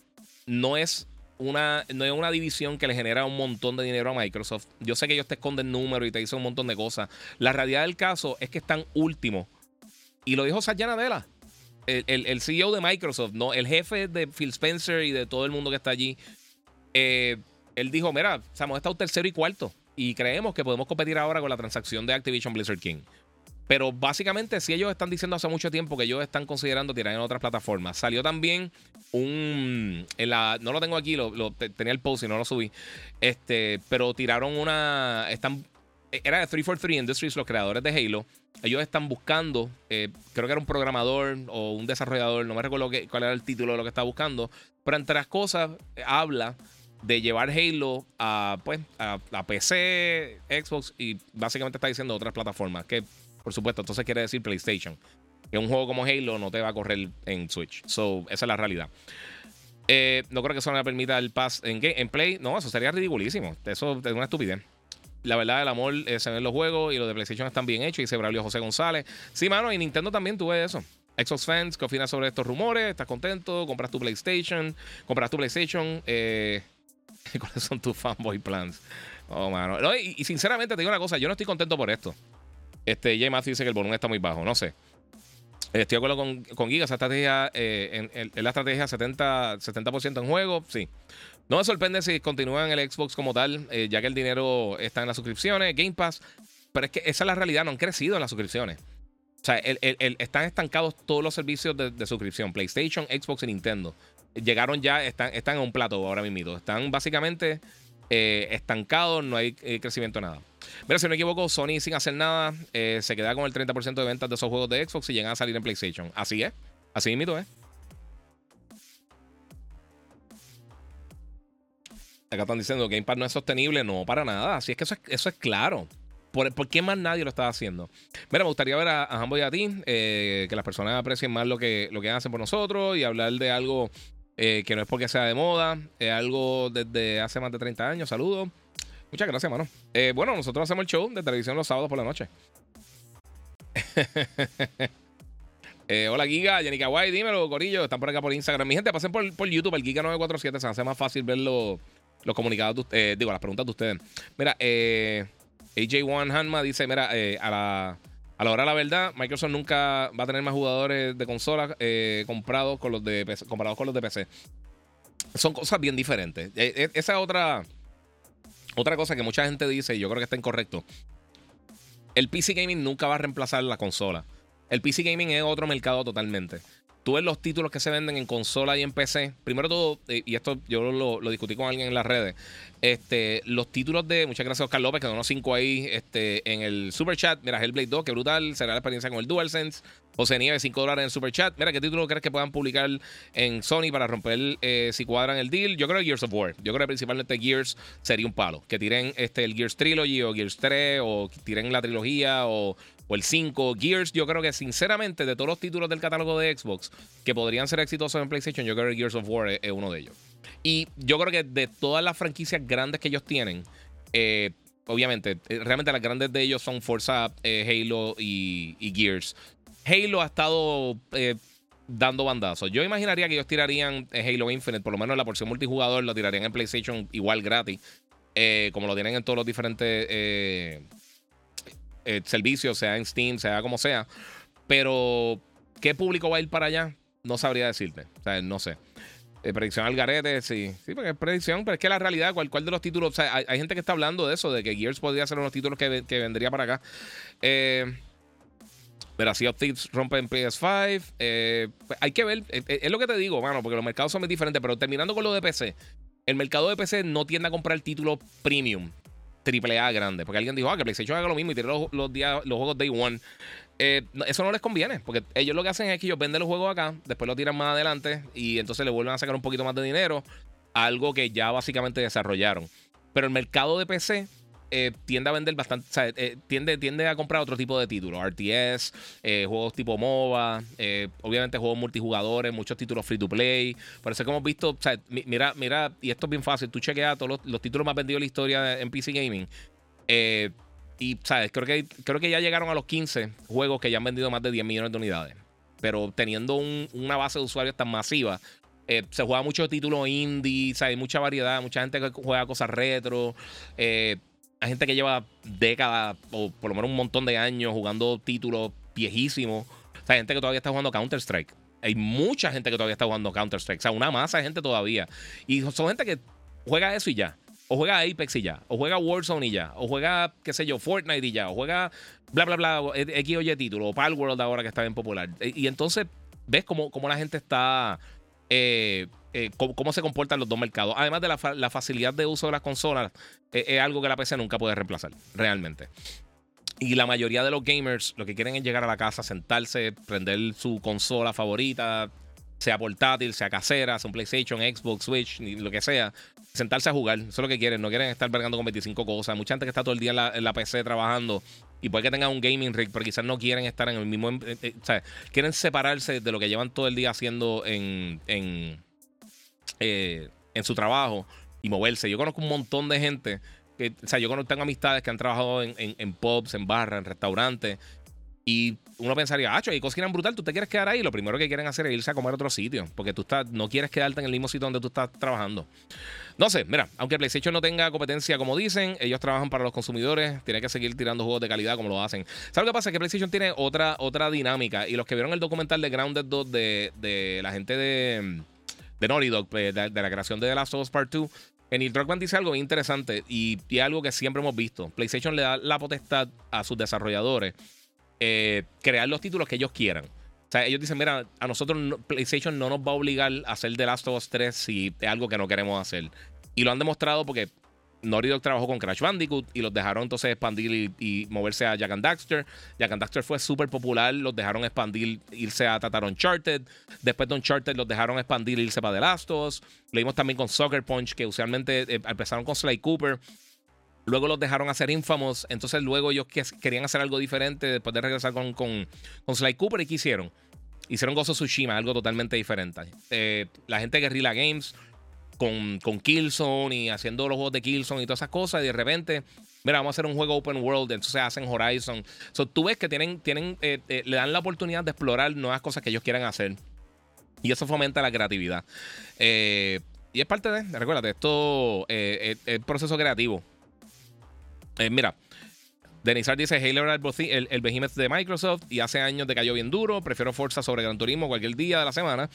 no es una, no es una división que le genera un montón de dinero a Microsoft. Yo sé que ellos te esconden números y te dicen un montón de cosas. La realidad del caso es que están últimos. Y lo dijo Satya Nadella, el, CEO de Microsoft, ¿no? el jefe de Phil Spencer y de todo el mundo que está allí. Eh, él dijo, mira, hemos estado tercero y cuarto. Y creemos que podemos competir ahora con la transacción de Activision Blizzard King. Pero básicamente, si ellos están diciendo hace mucho tiempo que ellos están considerando tirar en otras plataformas, salió también un. No lo tengo aquí, lo, tenía el post y no lo subí. Este, pero tiraron una. Están, era de 343 Industries, los creadores de Halo. Ellos están buscando, eh, creo que era un programador o un desarrollador, no me recuerdo cuál era el título de lo que estaba buscando. Pero entre las cosas, eh, habla de llevar Halo a, pues, a, PC, Xbox y básicamente está diciendo otras plataformas. Que por supuesto. Entonces quiere decir PlayStation. Que un juego como Halo no te va a correr en Switch. So, esa es la realidad. Eh, no creo que eso me permita el pass en, Play. No, eso sería ridiculísimo. Eso es una estupidez. La verdad, el amor es en los juegos y los de PlayStation están bien hechos. Dice Braulio José González. Sí, mano, y Nintendo también tuve eso. Xbox fans, ¿qué opinas sobre estos rumores? ¿Estás contento? ¿Compras tu PlayStation? ¿Compras tu PlayStation? Eh, (laughs) ¿Cuáles son tus fanboy plans? Oh, mano. y, y, sinceramente te digo una cosa, yo no estoy contento por esto. Este, J. Matthew dice que el volumen está muy bajo, no sé. Estoy de acuerdo con, con Giga, esa estrategia, eh, la estrategia 70%, 70 en juego, sí. No me sorprende si continúan el Xbox como tal, eh, ya que el dinero está en las suscripciones, Game Pass, pero es que esa es la realidad, no han crecido en las suscripciones. O sea, están estancados todos los servicios de, suscripción, PlayStation, Xbox y Nintendo. Llegaron ya, están, están en un plato ahora mismo. Están básicamente eh, estancados, no hay crecimiento nada. Mira, si no me equivoco, Sony sin hacer nada eh, se queda con el 30% de ventas de esos juegos de Xbox y llegan a salir en PlayStation. Así es. Así mismo es. Acá están diciendo que Game Pass no es sostenible. No, para nada. Así es que eso es, eso es claro. ¿Por, qué más nadie lo está haciendo? Mira, me gustaría ver a, a y a ti, eh, que las personas aprecien más lo que, lo que hacen por nosotros y hablar de algo eh, que no es porque sea de moda, es algo desde hace más de 30 años. Saludos. Muchas gracias, mano. Eh, bueno, nosotros hacemos el show de televisión los sábados por la noche. (laughs) Eh, hola, Giga, Jenny Kawai, dímelo, Corillo. Están por acá por Instagram. Mi gente, pasen por, por YouTube, el Giga947. Se hace más fácil ver los, comunicados de ustedes. digo, las preguntas de ustedes. Mira, eh, AJ1 Hanma dice: Mira, a la. A la hora la verdad, Microsoft nunca va a tener más jugadores de consola comprados con los de comparados con los de PC. Son cosas bien diferentes. esa otra otra cosa que mucha gente dice, y yo creo que está incorrecto, el PC Gaming nunca va a reemplazar la consola. El PC Gaming es otro mercado totalmente. Tú ves los títulos que se venden en consola y en PC. Primero todo, eh, y esto yo lo, discutí con alguien en las redes. Este, los títulos de. Muchas gracias, Oscar López, que donó cinco ahí este, en el super chat. Mira, Hellblade 2, que brutal. Será la experiencia con el DualSense. José Nieves, 5 dólares en el super chat. Mira, ¿qué título crees que puedan publicar en Sony para romper eh, si cuadran el deal? Yo creo que Gears of War. Yo creo que principalmente Gears sería un palo. Que tiren este, el Gears Trilogy o Gears 3 o tiren la trilogía o o el 5. Gears, yo creo que sinceramente de todos los títulos del catálogo de Xbox que podrían ser exitosos en PlayStation, yo creo que Gears of War es, uno de ellos. Y yo creo que de todas las franquicias grandes que ellos tienen, eh, obviamente, eh, realmente las grandes de ellos son Forza, eh, Halo y, Gears. Halo ha estado dando bandazos. Yo imaginaría que ellos tirarían Halo Infinite, por lo menos la porción multijugador, lo tirarían en PlayStation igual gratis, como lo tienen en todos los diferentes eh, servicio, sea en Steam, sea como sea. Pero, ¿qué público va a ir para allá? No sabría decirte. O sea, no sé. Eh, predicción al garete, sí. Sí, porque es predicción, pero es que la realidad, ¿cuál, cuál de los títulos? O sea, hay, gente que está hablando de eso, de que Gears podría ser uno de los títulos que, que vendría para acá. Eh, pero si of rompe en PS5. Eh, pues, hay que ver. Es, lo que te digo, mano, porque los mercados son muy diferentes. Pero terminando con lo de PC, el mercado de PC no tiende a comprar el título premium triple A grande. Porque alguien dijo, ah, que PlayStation haga lo mismo y tiene los, los, los juegos Day One. Eh, eso no les conviene, porque ellos lo que hacen es que ellos venden los juegos acá, después lo tiran más adelante y entonces le vuelven a sacar un poquito más de dinero, algo que ya básicamente desarrollaron. Pero el mercado de PC eh, tiende a vender bastante, o eh, tiende, tiende a comprar otro tipo de títulos, RTS, eh, juegos tipo MOBA, obviamente juegos multijugadores, muchos títulos free to play. Por eso que hemos visto, o mira, mira, y esto es bien fácil, tú chequeas todos los, títulos más vendidos de la historia en PC Gaming. y, ¿sabes? Creo que, creo que ya llegaron a los 15 juegos que ya han vendido más de 10 millones de unidades. Pero teniendo una base de usuarios tan masiva, se juega mucho títulos indie, hay mucha variedad, mucha gente que juega cosas retro. Eh, hay gente que lleva décadas o por lo menos un montón de años jugando títulos viejísimos. O sea, gente que todavía está jugando Counter-Strike. Hay mucha gente que todavía está jugando Counter-Strike. O sea, una masa de gente todavía. Y son gente que juega eso y ya. O juega Apex y ya. O juega Warzone y ya. O juega, qué sé yo, Fortnite y ya. O juega bla, bla, bla, X o Y título. O Palworld ahora que está bien popular. Y, entonces ves cómo, cómo, la gente está... Eh, eh, cómo, se comportan los dos mercados. Además de la, facilidad de uso de las consolas, eh, es algo que la PC nunca puede reemplazar, realmente. Y la mayoría de los gamers lo que quieren es llegar a la casa, sentarse, prender su consola favorita, sea portátil, sea casera, sea un PlayStation, Xbox, Switch, lo que sea, sentarse a jugar. Eso es lo que quieren. No quieren estar vergando con 25 cosas. Mucha gente que está todo el día en la, PC trabajando y puede que tengan un gaming rig, pero quizás no quieren estar en el mismo. Eh, eh, o sea, quieren separarse de lo que llevan todo el día haciendo en, en, eh, en su trabajo y moverse. Yo conozco un montón de gente. Que, o sea, yo tengo amistades que han trabajado en, pubs, en barras, en restaurantes y uno pensaría, ah, hay cocinan brutal, tú te quieres quedar ahí. Lo primero que quieren hacer es irse a comer a otro sitio, porque tú estás, no quieres quedarte en el mismo sitio donde tú estás trabajando. No sé, mira, aunque PlayStation no tenga competencia como dicen, ellos trabajan para los consumidores, tienen que seguir tirando juegos de calidad como lo hacen. ¿Sabes lo que pasa? Que PlayStation tiene otra, otra dinámica. Y los que vieron el documental de Grounded 2 de, de la gente de, de Naughty Dog, pues, de, la creación de The Last of Us Part 2, en Druckmann dice algo interesante y, y algo que siempre hemos visto. PlayStation le da la potestad a sus desarrolladores eh, crear los títulos que ellos quieran. O sea, ellos dicen, mira, a nosotros PlayStation no nos va a obligar a hacer The Last of Us 3 si es algo que no queremos hacer. Y lo han demostrado porque Naughty trabajó con Crash Bandicoot y los dejaron entonces expandir y, moverse a Jack and Daxter. Jack and Daxter fue súper popular, los dejaron expandir, irse a tratar Uncharted. Después de Uncharted los dejaron expandir, irse para The Last of Us. Lo vimos también con Soccer Punch, que usualmente eh, empezaron con Sly Cooper. Luego los dejaron hacer Infamous. Entonces luego ellos querían hacer algo diferente después de regresar con, con, con Sly Cooper. ¿Y qué hicieron? Hicieron Gozo Tsushima, algo totalmente diferente. Eh, la gente de Guerrilla Games con, con Killzone y haciendo los juegos de Killzone y todas esas cosas. Y de repente, mira, vamos a hacer un juego open world. Entonces hacen Horizon. So, tú ves que tienen, tienen, eh, eh, le dan la oportunidad de explorar nuevas cosas que ellos quieran hacer. Y eso fomenta la creatividad. y es parte de, recuérdate, esto es proceso creativo. Eh, mira, Denizar dice Halo era el, el, behemoth de Microsoft y hace años te cayó bien duro. Prefiero Forza sobre Gran Turismo cualquier día de la semana.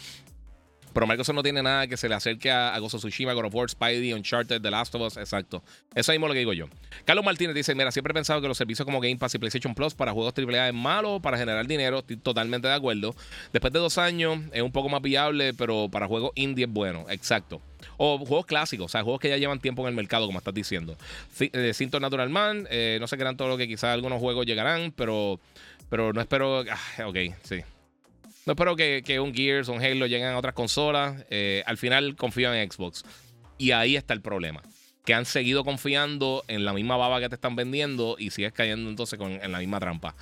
Pero Microsoft no tiene nada que se le acerque a, a Gozo Tsushima, God of War, Spidey, Uncharted, The Last of Us. Exacto. Eso mismo lo que digo yo. Carlos Martínez dice: Mira, siempre he pensado que los servicios como Game Pass y PlayStation Plus para juegos AAA es malo para generar dinero. Estoy totalmente de acuerdo. Después de dos años es un poco más viable, pero para juegos indie es bueno. Exacto. O juegos clásicos, o sea, juegos que ya llevan tiempo en el mercado, como estás diciendo. Eh, Sinton Natural Man, eh, no sé qué eran todo lo que quizás algunos juegos llegarán, pero, pero no espero. Ah, ok, sí. No espero que, un Gears o un Halo lleguen a otras consolas. Eh, al final confío en Xbox. Y ahí está el problema. Que han seguido confiando en la misma baba que te están vendiendo y sigues cayendo entonces en la misma trampa.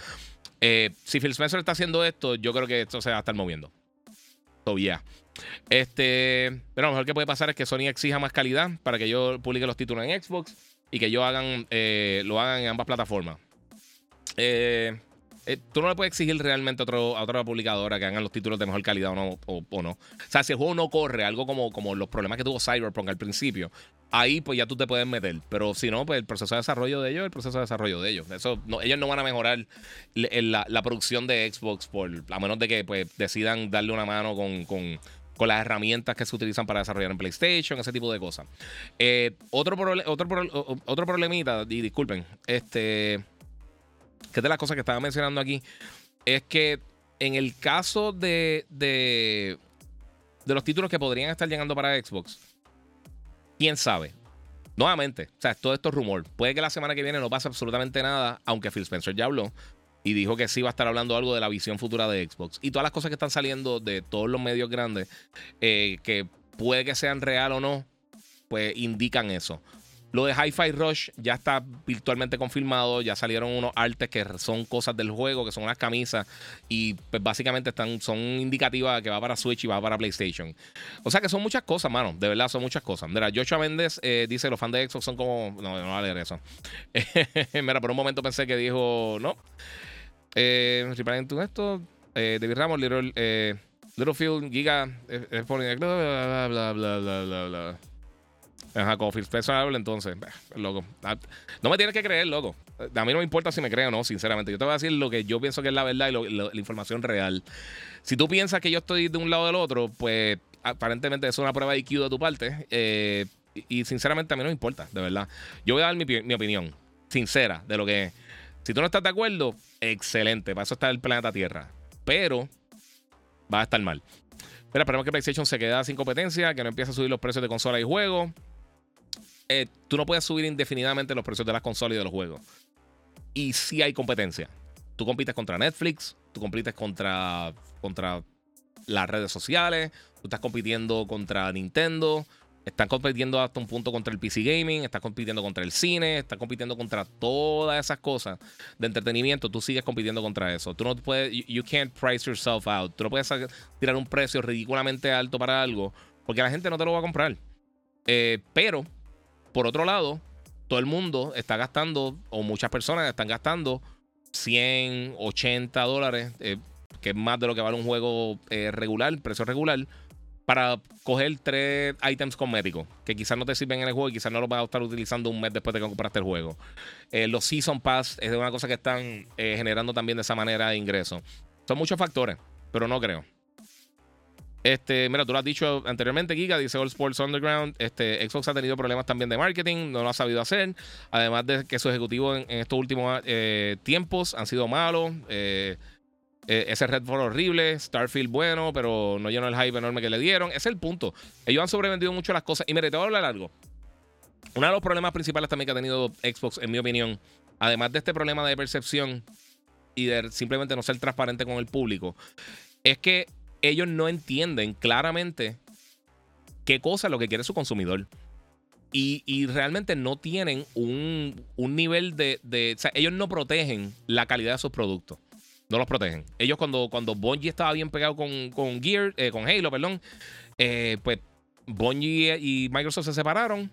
Eh, si Phil Spencer está haciendo esto, yo creo que esto se va a estar moviendo. So, yeah. Este, pero lo mejor que puede pasar es que Sony exija más calidad para que yo publique los títulos en Xbox y que yo hagan, eh, lo hagan en ambas plataformas. Eh, eh, tú no le puedes exigir realmente a, otra publicadora que hagan los títulos de mejor calidad o no, o, no. O sea, si el juego no corre, algo como, como los problemas que tuvo Cyberpunk al principio, ahí pues ya tú te puedes meter. Pero si no, pues el proceso de desarrollo de ellos el proceso de desarrollo de ellos. Eso, ellos no van a mejorar la, producción de Xbox por, a menos de que pues, decidan darle una mano con, con con las herramientas que se utilizan para desarrollar en PlayStation, ese tipo de cosas. Eh, otro, otro, otro problemita, y disculpen, este que es de las cosas que estaba mencionando aquí, es que en el caso de, de, los títulos que podrían estar llegando para Xbox, quién sabe. Nuevamente, o sea, todo esto es rumor. Puede que la semana que viene no pase absolutamente nada, aunque Phil Spencer ya habló y dijo que sí va a estar hablando algo de la visión futura de Xbox. Y todas las cosas que están saliendo de todos los medios grandes, eh, que puede que sean real o no, pues indican eso. Lo de Hi-Fi Rush ya está virtualmente confirmado. Ya salieron unos artes que son cosas del juego, que son unas camisas. Y pues básicamente están, son indicativas que va para Switch y va para PlayStation. O sea que son muchas cosas, mano. De verdad, son muchas cosas. Mira, Joshua Méndez eh, dice: los fans de Xbox son como. No, no va a leer eso. (laughs) Mira, por un momento pensé que dijo. No. Eh, tú esto. Eh, David Ramos, Little, eh, Littlefield, Giga, eh, eh bla, bla, bla, bla, bla, bla. Ajá, entonces, loco. Ah, no me tienes que creer, loco. A mí no me importa si me creo o no, sinceramente. Yo te voy a decir lo que yo pienso que es la verdad y la información real. Si tú piensas que yo estoy de un lado o del otro, pues aparentemente es una prueba de IQ de tu parte. Eh, Y, sinceramente a mí no me importa, de verdad. Yo voy a dar mi, mi opinión sincera de lo que. Si tú no estás de acuerdo, excelente. Para eso está el planeta Tierra. Pero va a estar mal. Pero esperemos que PlayStation se quede sin competencia, que no empiece a subir los precios de consolas y juegos. Eh, tú no puedes subir indefinidamente los precios de las consolas y de los juegos. Y si hay competencia. Tú compites contra Netflix, tú compites contra, contra las redes sociales, tú estás compitiendo contra Nintendo, están compitiendo hasta un punto contra el PC Gaming, estás compitiendo contra el cine, estás compitiendo contra todas esas cosas de entretenimiento. Tú sigues compitiendo contra eso. Tú no puedes, you, can't price yourself out. Tú no puedes tirar un precio ridículamente alto para algo porque la gente no te lo va a comprar. Eh, pero, por otro lado, todo el mundo está gastando, o muchas personas están gastando 100, 80 dólares, eh, que es más de lo que vale un juego eh, regular, precio regular para coger tres items cosméticos que quizás no te sirven en el juego y quizás no los vas a estar utilizando un mes después de que compraste el juego. Eh, los Season Pass es una cosa que están generando también de esa manera de ingreso. Son muchos factores, pero no creo. Este, mira, tú lo has dicho anteriormente, Giga, dice All Sports Underground. Este, Xbox ha tenido problemas también de marketing, no lo ha sabido hacer. Además de que sus ejecutivos en, estos últimos eh, tiempos han sido malos. Eh, ese Redfall horrible, Starfield bueno, pero no llenó el hype enorme que le dieron. Ese es el punto. Ellos han sobrevendido mucho las cosas. Y mire, te voy a hablar algo. Uno de los problemas principales también que ha tenido Xbox, en mi opinión, además de este problema de percepción y de simplemente no ser transparente con el público, es que ellos no entienden claramente qué cosa es lo que quiere su consumidor. Y, realmente no tienen un, nivel de, de, O sea, ellos no protegen la calidad de sus productos no los protegen. Ellos cuando, cuando Bungie estaba bien pegado con, con Gear, eh, con Halo, perdón, eh, pues Bungie y Microsoft se separaron.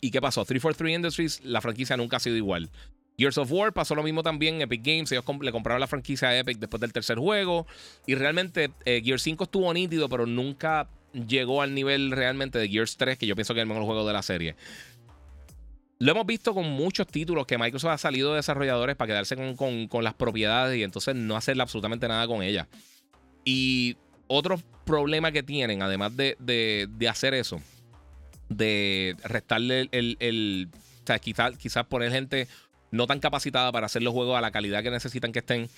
¿Y qué pasó? 343 Industries, la franquicia nunca ha sido igual. Gears of War pasó lo mismo también. Epic Games, ellos le compraron la franquicia a Epic después del tercer juego. Y realmente eh, Gears 5 estuvo nítido, pero nunca llegó al nivel realmente de Gears 3, que yo pienso que es el mejor juego de la serie. Lo hemos visto con muchos títulos que Microsoft ha salido de desarrolladores para quedarse con, las propiedades y entonces no hacerle absolutamente nada con ellas. Y otro problema que tienen, además de, hacer eso, de restarle el. o sea, quizás quizás poner gente no tan capacitada para hacer los juegos a la calidad que necesitan que estén.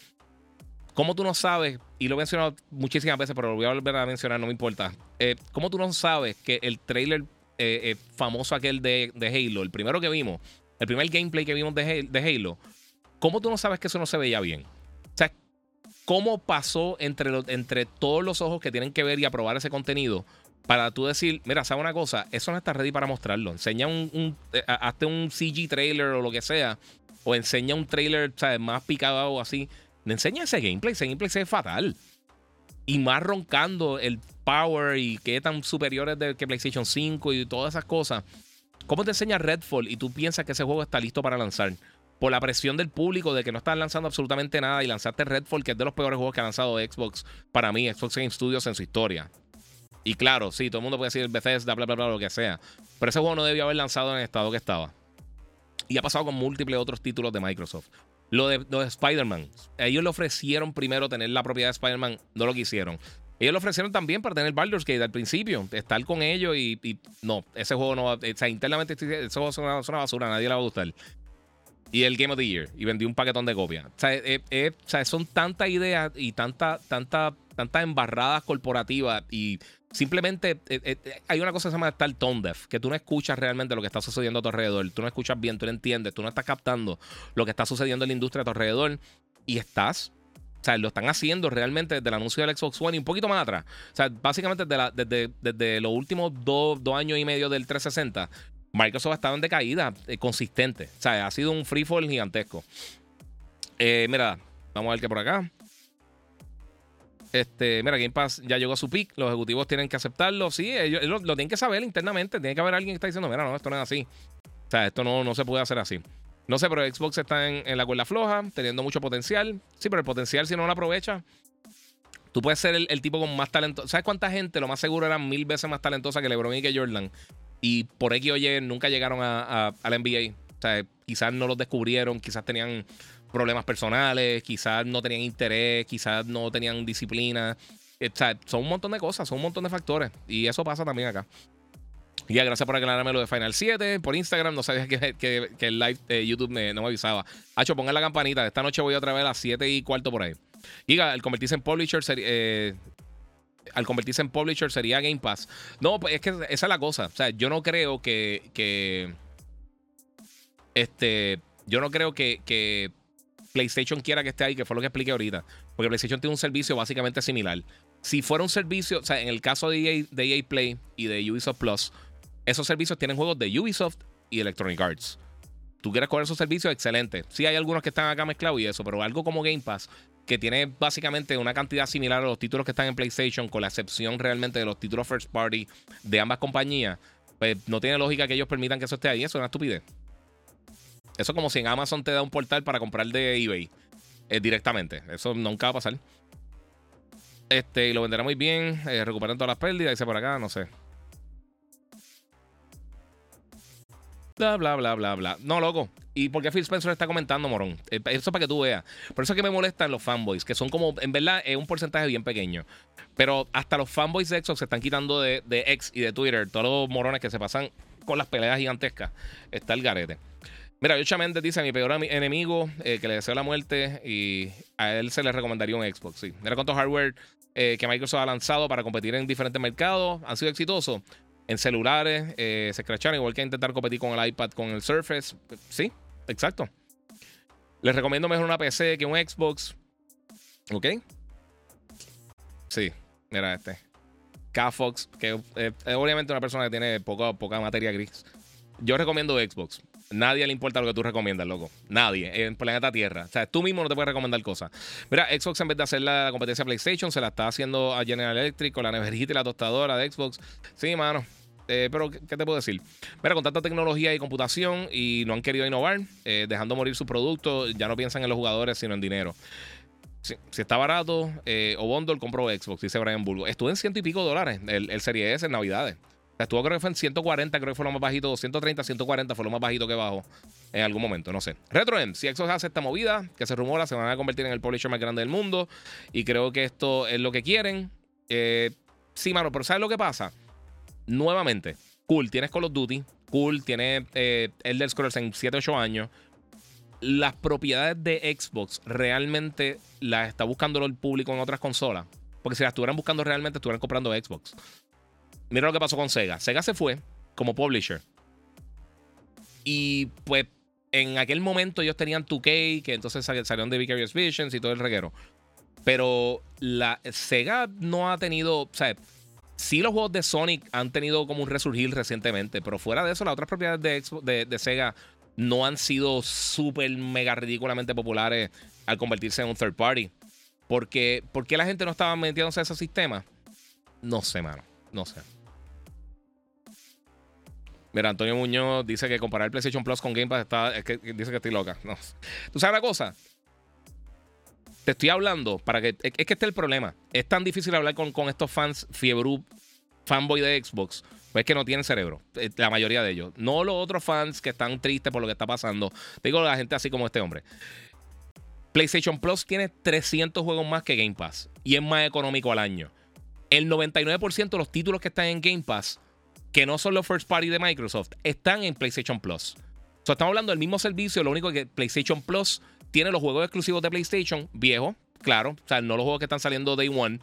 ¿Cómo tú no sabes? Y lo he mencionado muchísimas veces, pero lo voy a volver a mencionar, no me importa. Eh, ¿Cómo tú no sabes que el trailer eh, eh, famoso aquel de, Halo, el primero que vimos, el primer gameplay que vimos de, Halo, ¿cómo tú no sabes que eso no se veía bien? O sea, ¿cómo pasó entre, entre todos los ojos que tienen que ver y aprobar ese contenido? Para tú decir, mira, ¿sabes una cosa? Eso no está ready para mostrarlo. Enseña un, hazte un CG trailer o lo que sea. O enseña un trailer más picado o así. Enseña ese gameplay. Ese gameplay se ve fatal. Y más roncando el power y qué tan superiores de que PlayStation 5 y todas esas cosas. ¿Cómo te enseña Redfall y tú piensas que ese juego está listo para lanzar? Por la presión del público de que no están lanzando absolutamente nada y lanzaste Redfall, que es de los peores juegos que ha lanzado Xbox para mí, Xbox Game Studios en su historia. Y claro, sí, todo el mundo puede decir Bethesda, bla, bla, bla, lo que sea. Pero ese juego no debió haber lanzado en el estado que estaba. Y ha pasado con múltiples otros títulos de Microsoft. Lo de, de Spider-Man. Ellos le ofrecieron primero tener la propiedad de Spider-Man, no lo quisieron. Ellos lo ofrecieron también para tener Baldur's Gate al principio, estar con ellos y, no, ese juego no va, o sea, internamente ese juego es una, basura, nadie le va a gustar. Y el Game of the Year, y vendió un paquetón de copias. O sea, eh, eh, sea son tantas ideas y tantas tanta, tanta embarradas corporativas y simplemente eh, hay una cosa que se llama estar tone que tú no escuchas realmente lo que está sucediendo a tu alrededor, tú no escuchas bien, tú no entiendes, tú no estás captando lo que está sucediendo en la industria a tu alrededor y estás o sea, lo están haciendo realmente desde el anuncio del Xbox One y un poquito más atrás. O sea, básicamente desde, desde, los últimos dos, años y medio del 360, Microsoft ha estado en decaída eh, consistente. O sea, ha sido un free fall gigantesco. Eh, mira, vamos a ver qué por acá. Este, mira, Game Pass ya llegó a su peak. Los ejecutivos tienen que aceptarlo. Sí, ellos, lo, tienen que saber internamente. Tiene que haber alguien que está diciendo, mira, no, esto no es así. O sea, esto no, no se puede hacer así. No sé, pero Xbox está en, la cuerda floja, teniendo mucho potencial. Sí, pero el potencial, si no lo aprovecha, tú puedes ser el, tipo con más talento. ¿Sabes cuánta gente, lo más seguro, era mil veces más talentosa que LeBron y que Jordan? Y por X o nunca llegaron a, la NBA. O sea, quizás no los descubrieron, quizás tenían problemas personales, quizás no tenían interés, quizás no tenían disciplina. O sea, son un montón de cosas, son un montón de factores. Y eso pasa también acá. Ya, gracias por aclararme lo de Final 7 por Instagram. No sabía que, el live de YouTube no me avisaba. Hacho, pongan la campanita. Esta noche voy otra vez a las 7 y cuarto por ahí. Giga, al convertirse en publisher eh, al convertirse en publisher sería Game Pass. No, pues es que esa es la cosa. O sea, yo no creo que. que este. Yo no creo que, que PlayStation quiera que esté ahí, que fue lo que expliqué ahorita. Porque PlayStation tiene un servicio básicamente similar. Si fuera un servicio, o sea, en el caso de EA, de EA Play y de Ubisoft Plus, esos servicios tienen juegos de Ubisoft y Electronic Arts. Tú quieres coger esos servicios, excelente. Sí, hay algunos que están acá mezclados y eso, pero algo como Game Pass, que tiene básicamente una cantidad similar a los títulos que están en PlayStation, con la excepción realmente de los títulos first party de ambas compañías, pues no tiene lógica que ellos permitan que eso esté ahí. Eso es una estupidez. Eso es como si en Amazon te da un portal para comprar de eBay eh, directamente. Eso nunca va a pasar. Este, y lo venderá muy bien, eh, recuperan todas las pérdidas, dice por acá, no sé. Bla, bla, bla, bla, bla. No, loco. ¿Y por qué Phil Spencer está comentando, morón? Eh, eso para que tú veas. Por eso es que me molestan los fanboys, que son como, en verdad, es un porcentaje bien pequeño. Pero hasta los fanboys de Xbox se están quitando de, de X y de Twitter. Todos los morones que se pasan con las peleas gigantescas. Está el garete. Mira, Yocha Méndez dice: Mi peor enemigo eh, que le deseo la muerte y a él se le recomendaría un Xbox. Mira cuántos hardware eh, que Microsoft ha lanzado para competir en diferentes mercados han sido exitosos en celulares, eh, se escracharon igual que intentar competir con el iPad, con el Surface. Sí, exacto. Les recomiendo mejor una PC que un Xbox. ¿Ok? Sí, mira este. K-Fox, que es obviamente una persona que tiene poca, poca materia gris. Yo recomiendo Xbox. Nadie le importa lo que tú recomiendas, loco. Nadie. En planeta Tierra. O sea, tú mismo no te puedes recomendar cosas. Mira, Xbox en vez de hacer la competencia PlayStation, se la está haciendo a General Electric con la neverita y la tostadora de Xbox. Sí, mano. Eh, pero, ¿qué, te puedo decir? Mira, con tanta tecnología y computación y no han querido innovar, eh, dejando morir su producto, ya no piensan en los jugadores, sino en dinero. Si, está barato eh, o bundle, compro Xbox, dice Brian Bulgo. Estuvo en ciento y pico dólares el, el Serie S en Navidades. Estuvo creo que fue en 140, creo que fue lo más bajito, 130, 140 fue lo más bajito que bajó en algún momento, no sé. RetroM, si Xbox hace esta movida, que se rumora, se van a convertir en el publisher más grande del mundo y creo que esto es lo que quieren. Eh, sí, mano, pero ¿sabes lo que pasa? Nuevamente, cool, tienes Call of Duty, cool, tienes eh, Elder Scrolls en 7, 8 años. Las propiedades de Xbox realmente las está buscando el público en otras consolas. Porque si las estuvieran buscando realmente, estuvieran comprando Xbox. Mira lo que pasó con Sega. Sega se fue como publisher. Y pues en aquel momento ellos tenían 2K, que entonces salieron de Vicarious Visions y todo el reguero. Pero la Sega no ha tenido, o sea, sí los juegos de Sonic han tenido como un resurgir recientemente, pero fuera de eso, las otras propiedades de, de, Sega no han sido súper mega ridículamente populares al convertirse en un third party. Porque, ¿Por qué la gente no estaba metiéndose a ese sistema? No sé, mano. No sé. Mira, Antonio Muñoz dice que comparar el PlayStation Plus con Game Pass está, es dice que estoy loca. No. ¿Tú sabes la cosa? Te estoy hablando para que. Es, que este es el problema. Es tan difícil hablar con, con estos fans fiebre fanboy de Xbox. Pues que no tienen cerebro. Eh, la mayoría de ellos. No los otros fans que están tristes por lo que está pasando. Te digo la gente así como este hombre. PlayStation Plus tiene 300 juegos más que Game Pass. Y es más económico al año. El 99% de los títulos que están en Game Pass que no son los first party de Microsoft, están en PlayStation Plus. O estamos hablando del mismo servicio, lo único que PlayStation Plus tiene los juegos exclusivos de PlayStation, viejo, claro, o sea, no los juegos que están saliendo Day One.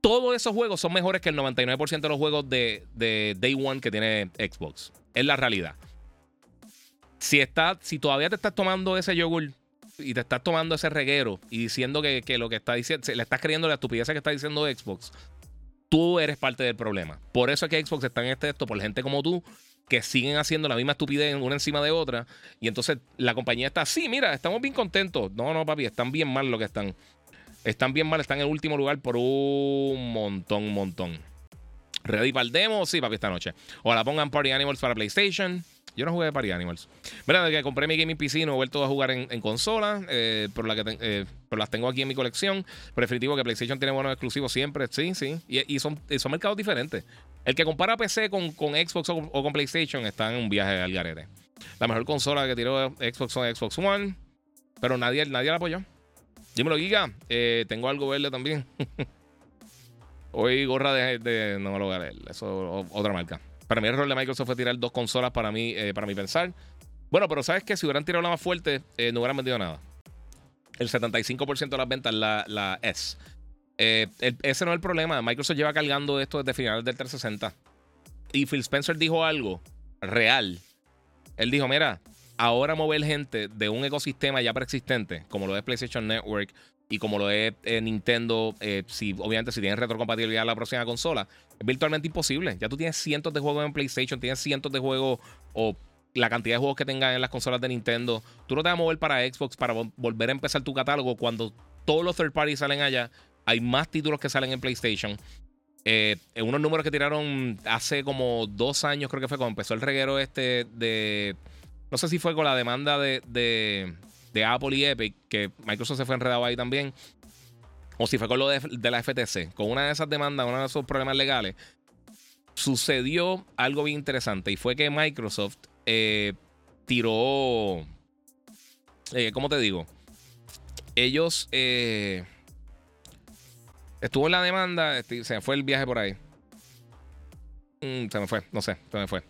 Todos esos juegos son mejores que el 99% de los juegos de, Day One que tiene Xbox. Es la realidad. Si, está, si todavía te estás tomando ese yogur y te estás tomando ese reguero y diciendo que, que lo que está diciendo, le estás creyendo la estupidez que está diciendo Xbox, tú eres parte del problema. Por eso es que Xbox está en este esto, por gente como tú, que siguen haciendo la misma estupidez una encima de otra. Y entonces la compañía está así, mira, estamos bien contentos. No, no, papi, están bien mal lo que están. Están bien mal, están en último lugar por un montón, montón. ¿Ready para el demo? Sí, papi, esta noche. O la pongan Party Animals para PlayStation. Yo no jugué de Party Animals. Mira, desde que compré mi gaming PC no he vuelto a jugar en, consola, eh, por, la eh, las tengo aquí en mi colección. Preferitivo que PlayStation tiene buenos exclusivos siempre, sí, sí. Y, son, son mercados diferentes. El que compara PC con, con Xbox o, con PlayStation está en un viaje al garete. La mejor consola que tiró Xbox son Xbox One, pero nadie, nadie la apoyó. Dímelo, Giga. Eh, tengo algo verde también. (laughs) Hoy gorra de, No me lo voy a leer. Eso otra marca. Para mí el error de Microsoft fue tirar dos consolas para mí, eh, para mí pensar. Bueno, pero sabes que si hubieran tirado la más fuerte, eh, no hubieran vendido nada. El 75% de las ventas la, la S. Eh, ese no es el problema. Microsoft lleva cargando esto desde finales del 360. Y Phil Spencer dijo algo real. Él dijo, mira, ahora mover gente de un ecosistema ya preexistente, como lo es PlayStation Network y como lo es eh, Nintendo, eh, si, obviamente si tienen retrocompatibilidad a la próxima consola, es virtualmente imposible. Ya tú tienes cientos de juegos en PlayStation, tienes cientos de juegos o la cantidad de juegos que tengan en las consolas de Nintendo. Tú no te vas a mover para Xbox para volver a empezar tu catálogo cuando todos los third parties salen allá. Hay más títulos que salen en PlayStation. Eh, en unos números que tiraron hace como dos años, creo que fue cuando empezó el reguero este de. No sé si fue con la demanda de, de, Apple y Epic, que Microsoft se fue enredado ahí también. O si fue con lo de, la FTC. Con una de esas demandas, uno de esos problemas legales, sucedió algo bien interesante. Y fue que Microsoft eh, tiró. Eh, ¿Cómo te digo? Ellos. Eh, Estuvo en la demanda, este, se fue el viaje por ahí. Mm, se me fue, no sé, se me fue.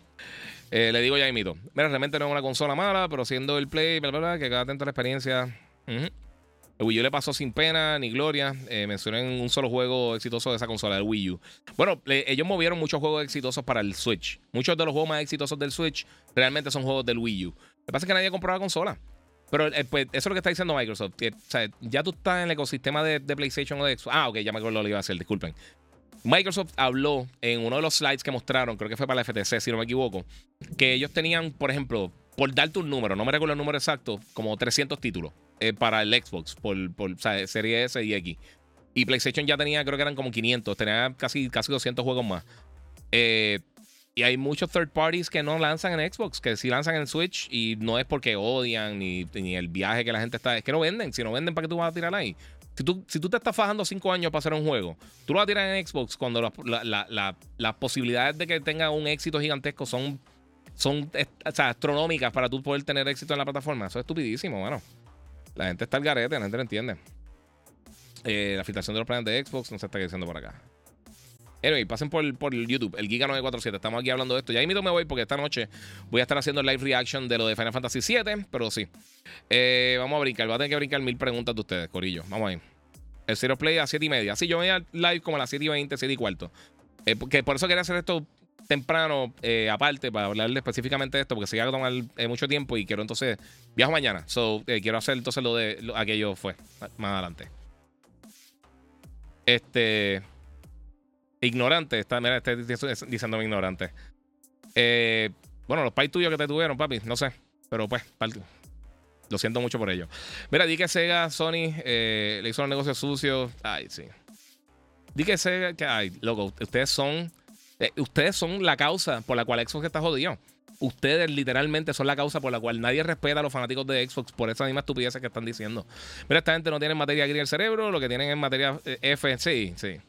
Eh, le digo ya mito. Mira, realmente no es una consola mala, pero siendo el Play, bla, bla, bla, que cada atento a la experiencia. El Wii U le pasó sin pena ni gloria. Eh, mencioné un solo juego exitoso de esa consola, el Wii U. Bueno, ellos movieron muchos juegos exitosos para el Switch. Muchos de los juegos más exitosos del Switch realmente son juegos del Wii U. Lo que pasa es que nadie compró la consola. Pero eh, pues, eso es lo que está diciendo Microsoft. ya tú estás en el ecosistema de, PlayStation o de Xbox. Ah, ok, ya me acuerdo lo que iba a hacer, disculpen. Microsoft habló en uno de los slides que mostraron, creo que fue para la FTC, si no me equivoco, que ellos tenían, por ejemplo, por darte un número, no me recuerdo el número exacto, como 300 títulos eh, para el Xbox, por, por o sea, Serie S y X. Y PlayStation ya tenía, creo que eran como 500, tenía casi, casi 200 juegos más. Eh, y hay muchos third parties que no lanzan en Xbox, que sí lanzan en Switch y no es porque odian ni, el viaje que la gente está. Es que no venden. Si no venden, ¿para qué tú vas a tirar ahí? Si tú, si tú te estás fajando cinco años para hacer un juego, tú lo vas a tirar en Xbox cuando las posibilidades de que tenga un éxito gigantesco son, son astronómicas para tú poder tener éxito en la plataforma. Eso es estupidísimo, bueno. La gente está al garete, la gente no entiende. Eh, la filtración de los planes de Xbox no se está diciendo por acá. Anyway, pasen por, por YouTube, el Giga947. Estamos aquí hablando de esto. Ya mismo me voy porque esta noche voy a estar haciendo live reaction de lo de Final Fantasy VII, pero sí. Eh, vamos a brincar. Voy a tener que brincar mil preguntas de ustedes, Corillo. Vamos ahí. El Zero Play a 7 y media. Sí, yo voy a live como a las 7 y 20, 7 y cuarto. Eh, porque por eso quería hacer esto temprano, eh, aparte, para hablarle específicamente de esto, porque se iba a tomar mucho tiempo y quiero entonces. Viajo mañana. So, quiero hacer entonces lo de aquello fue más adelante. Este. Ignorante, está, mira, está diciéndome ignorante. Eh, bueno, los pais tuyos que te tuvieron, papi, no sé. Pero pues, lo siento mucho por ello. Mira, di que Sega, Sony, eh, le hizo un negocio sucio. Ay, sí. Di que Sega, que, ay, loco, ustedes son. Eh, ustedes son la causa por la cual Xbox está jodido. Ustedes literalmente son la causa por la cual nadie respeta a los fanáticos de Xbox por esa misma estupidez que están diciendo. Mira, esta gente no tiene materia gris en el cerebro, lo que tienen es materia F. Sí, sí.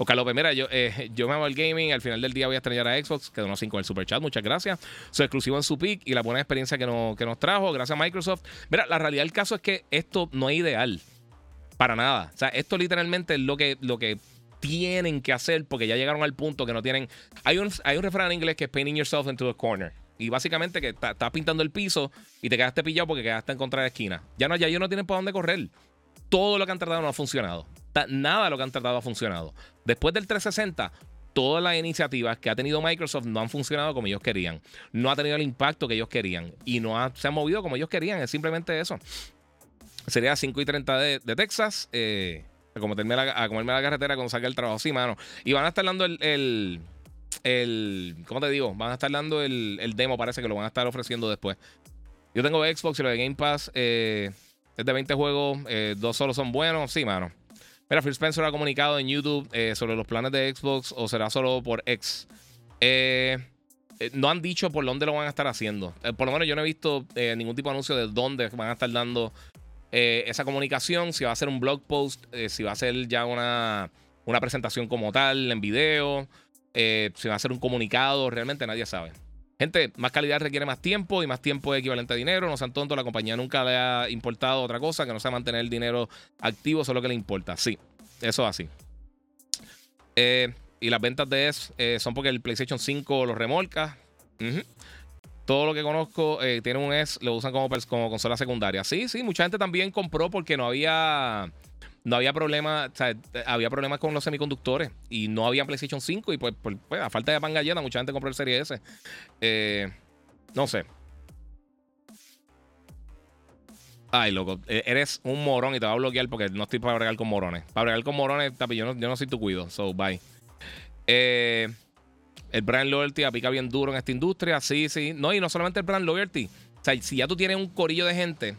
Oscar López, mira, yo, eh, me amo el gaming. Al final del día voy a extrañar a Xbox, que donó 5 en el super chat. Muchas gracias. Su exclusivo en su pick y la buena experiencia que, nos trajo. Gracias a Microsoft. Mira, la realidad del caso es que esto no es ideal. Para nada. O sea, esto literalmente es lo que, tienen que hacer porque ya llegaron al punto que no tienen. Hay un, refrán en inglés que es painting yourself into a corner. Y básicamente que estás pintando el piso y te quedaste pillado porque quedaste en contra de la esquina. Ya no, ya ellos no tienen por dónde correr. Todo lo que han tratado no ha funcionado. Nada de lo que han tratado ha funcionado. Después del 360, todas las iniciativas que ha tenido Microsoft no han funcionado como ellos querían. No ha tenido el impacto que ellos querían. Y no se han movido como ellos querían. Es simplemente eso. Sería 5 y 30 de, Texas. Eh, a, comerme la, comerme la carretera cuando salga el trabajo. Sí, mano. Y van a estar dando el, el, ¿Cómo te digo? Van a estar dando el, demo. Parece que lo van a estar ofreciendo después. Yo tengo Xbox y lo de Game Pass. Eh, es de 20 juegos. Eh, dos solo son buenos. Sí, mano. Mira, Phil Spencer ha comunicado en YouTube eh, sobre los planes de Xbox o será solo por X. Eh, no han dicho por dónde lo van a estar haciendo. por lo menos yo no he visto ningún tipo de anuncio de dónde van a estar dando esa comunicación. Si va a ser un blog post, si va a ser ya una, una presentación como tal en video, si va a ser un comunicado, realmente nadie sabe. Gente, más calidad requiere más tiempo y más tiempo es equivalente a dinero. No sean tontos, la compañía nunca le ha importado otra cosa que no sea mantener el dinero activo, eso es lo que le importa. Sí, eso es así. Eh, y las ventas de S eh, son porque el PlayStation 5 lo remolca. Todo lo que conozco eh, tiene un S, lo usan como, como consola secundaria. Sí, sí, mucha gente también compró porque no había no había problema, sea, había problemas con los semiconductores y no había PlayStation 5 y pues, pues, a falta de pan galleta mucha gente compró el Serie S. Eh, no sé. Ay, loco, e, eres un morón y te va a bloquear porque no estoy para bregar con morones. Para bregar con morones, tapi, yo no, yo no soy tu cuido, so bye. Eh, el brand loyalty aplica bien duro en esta industria, sí, sí. No, y no solamente el brand loyalty. O sea, si ya tú tienes un corillo de gente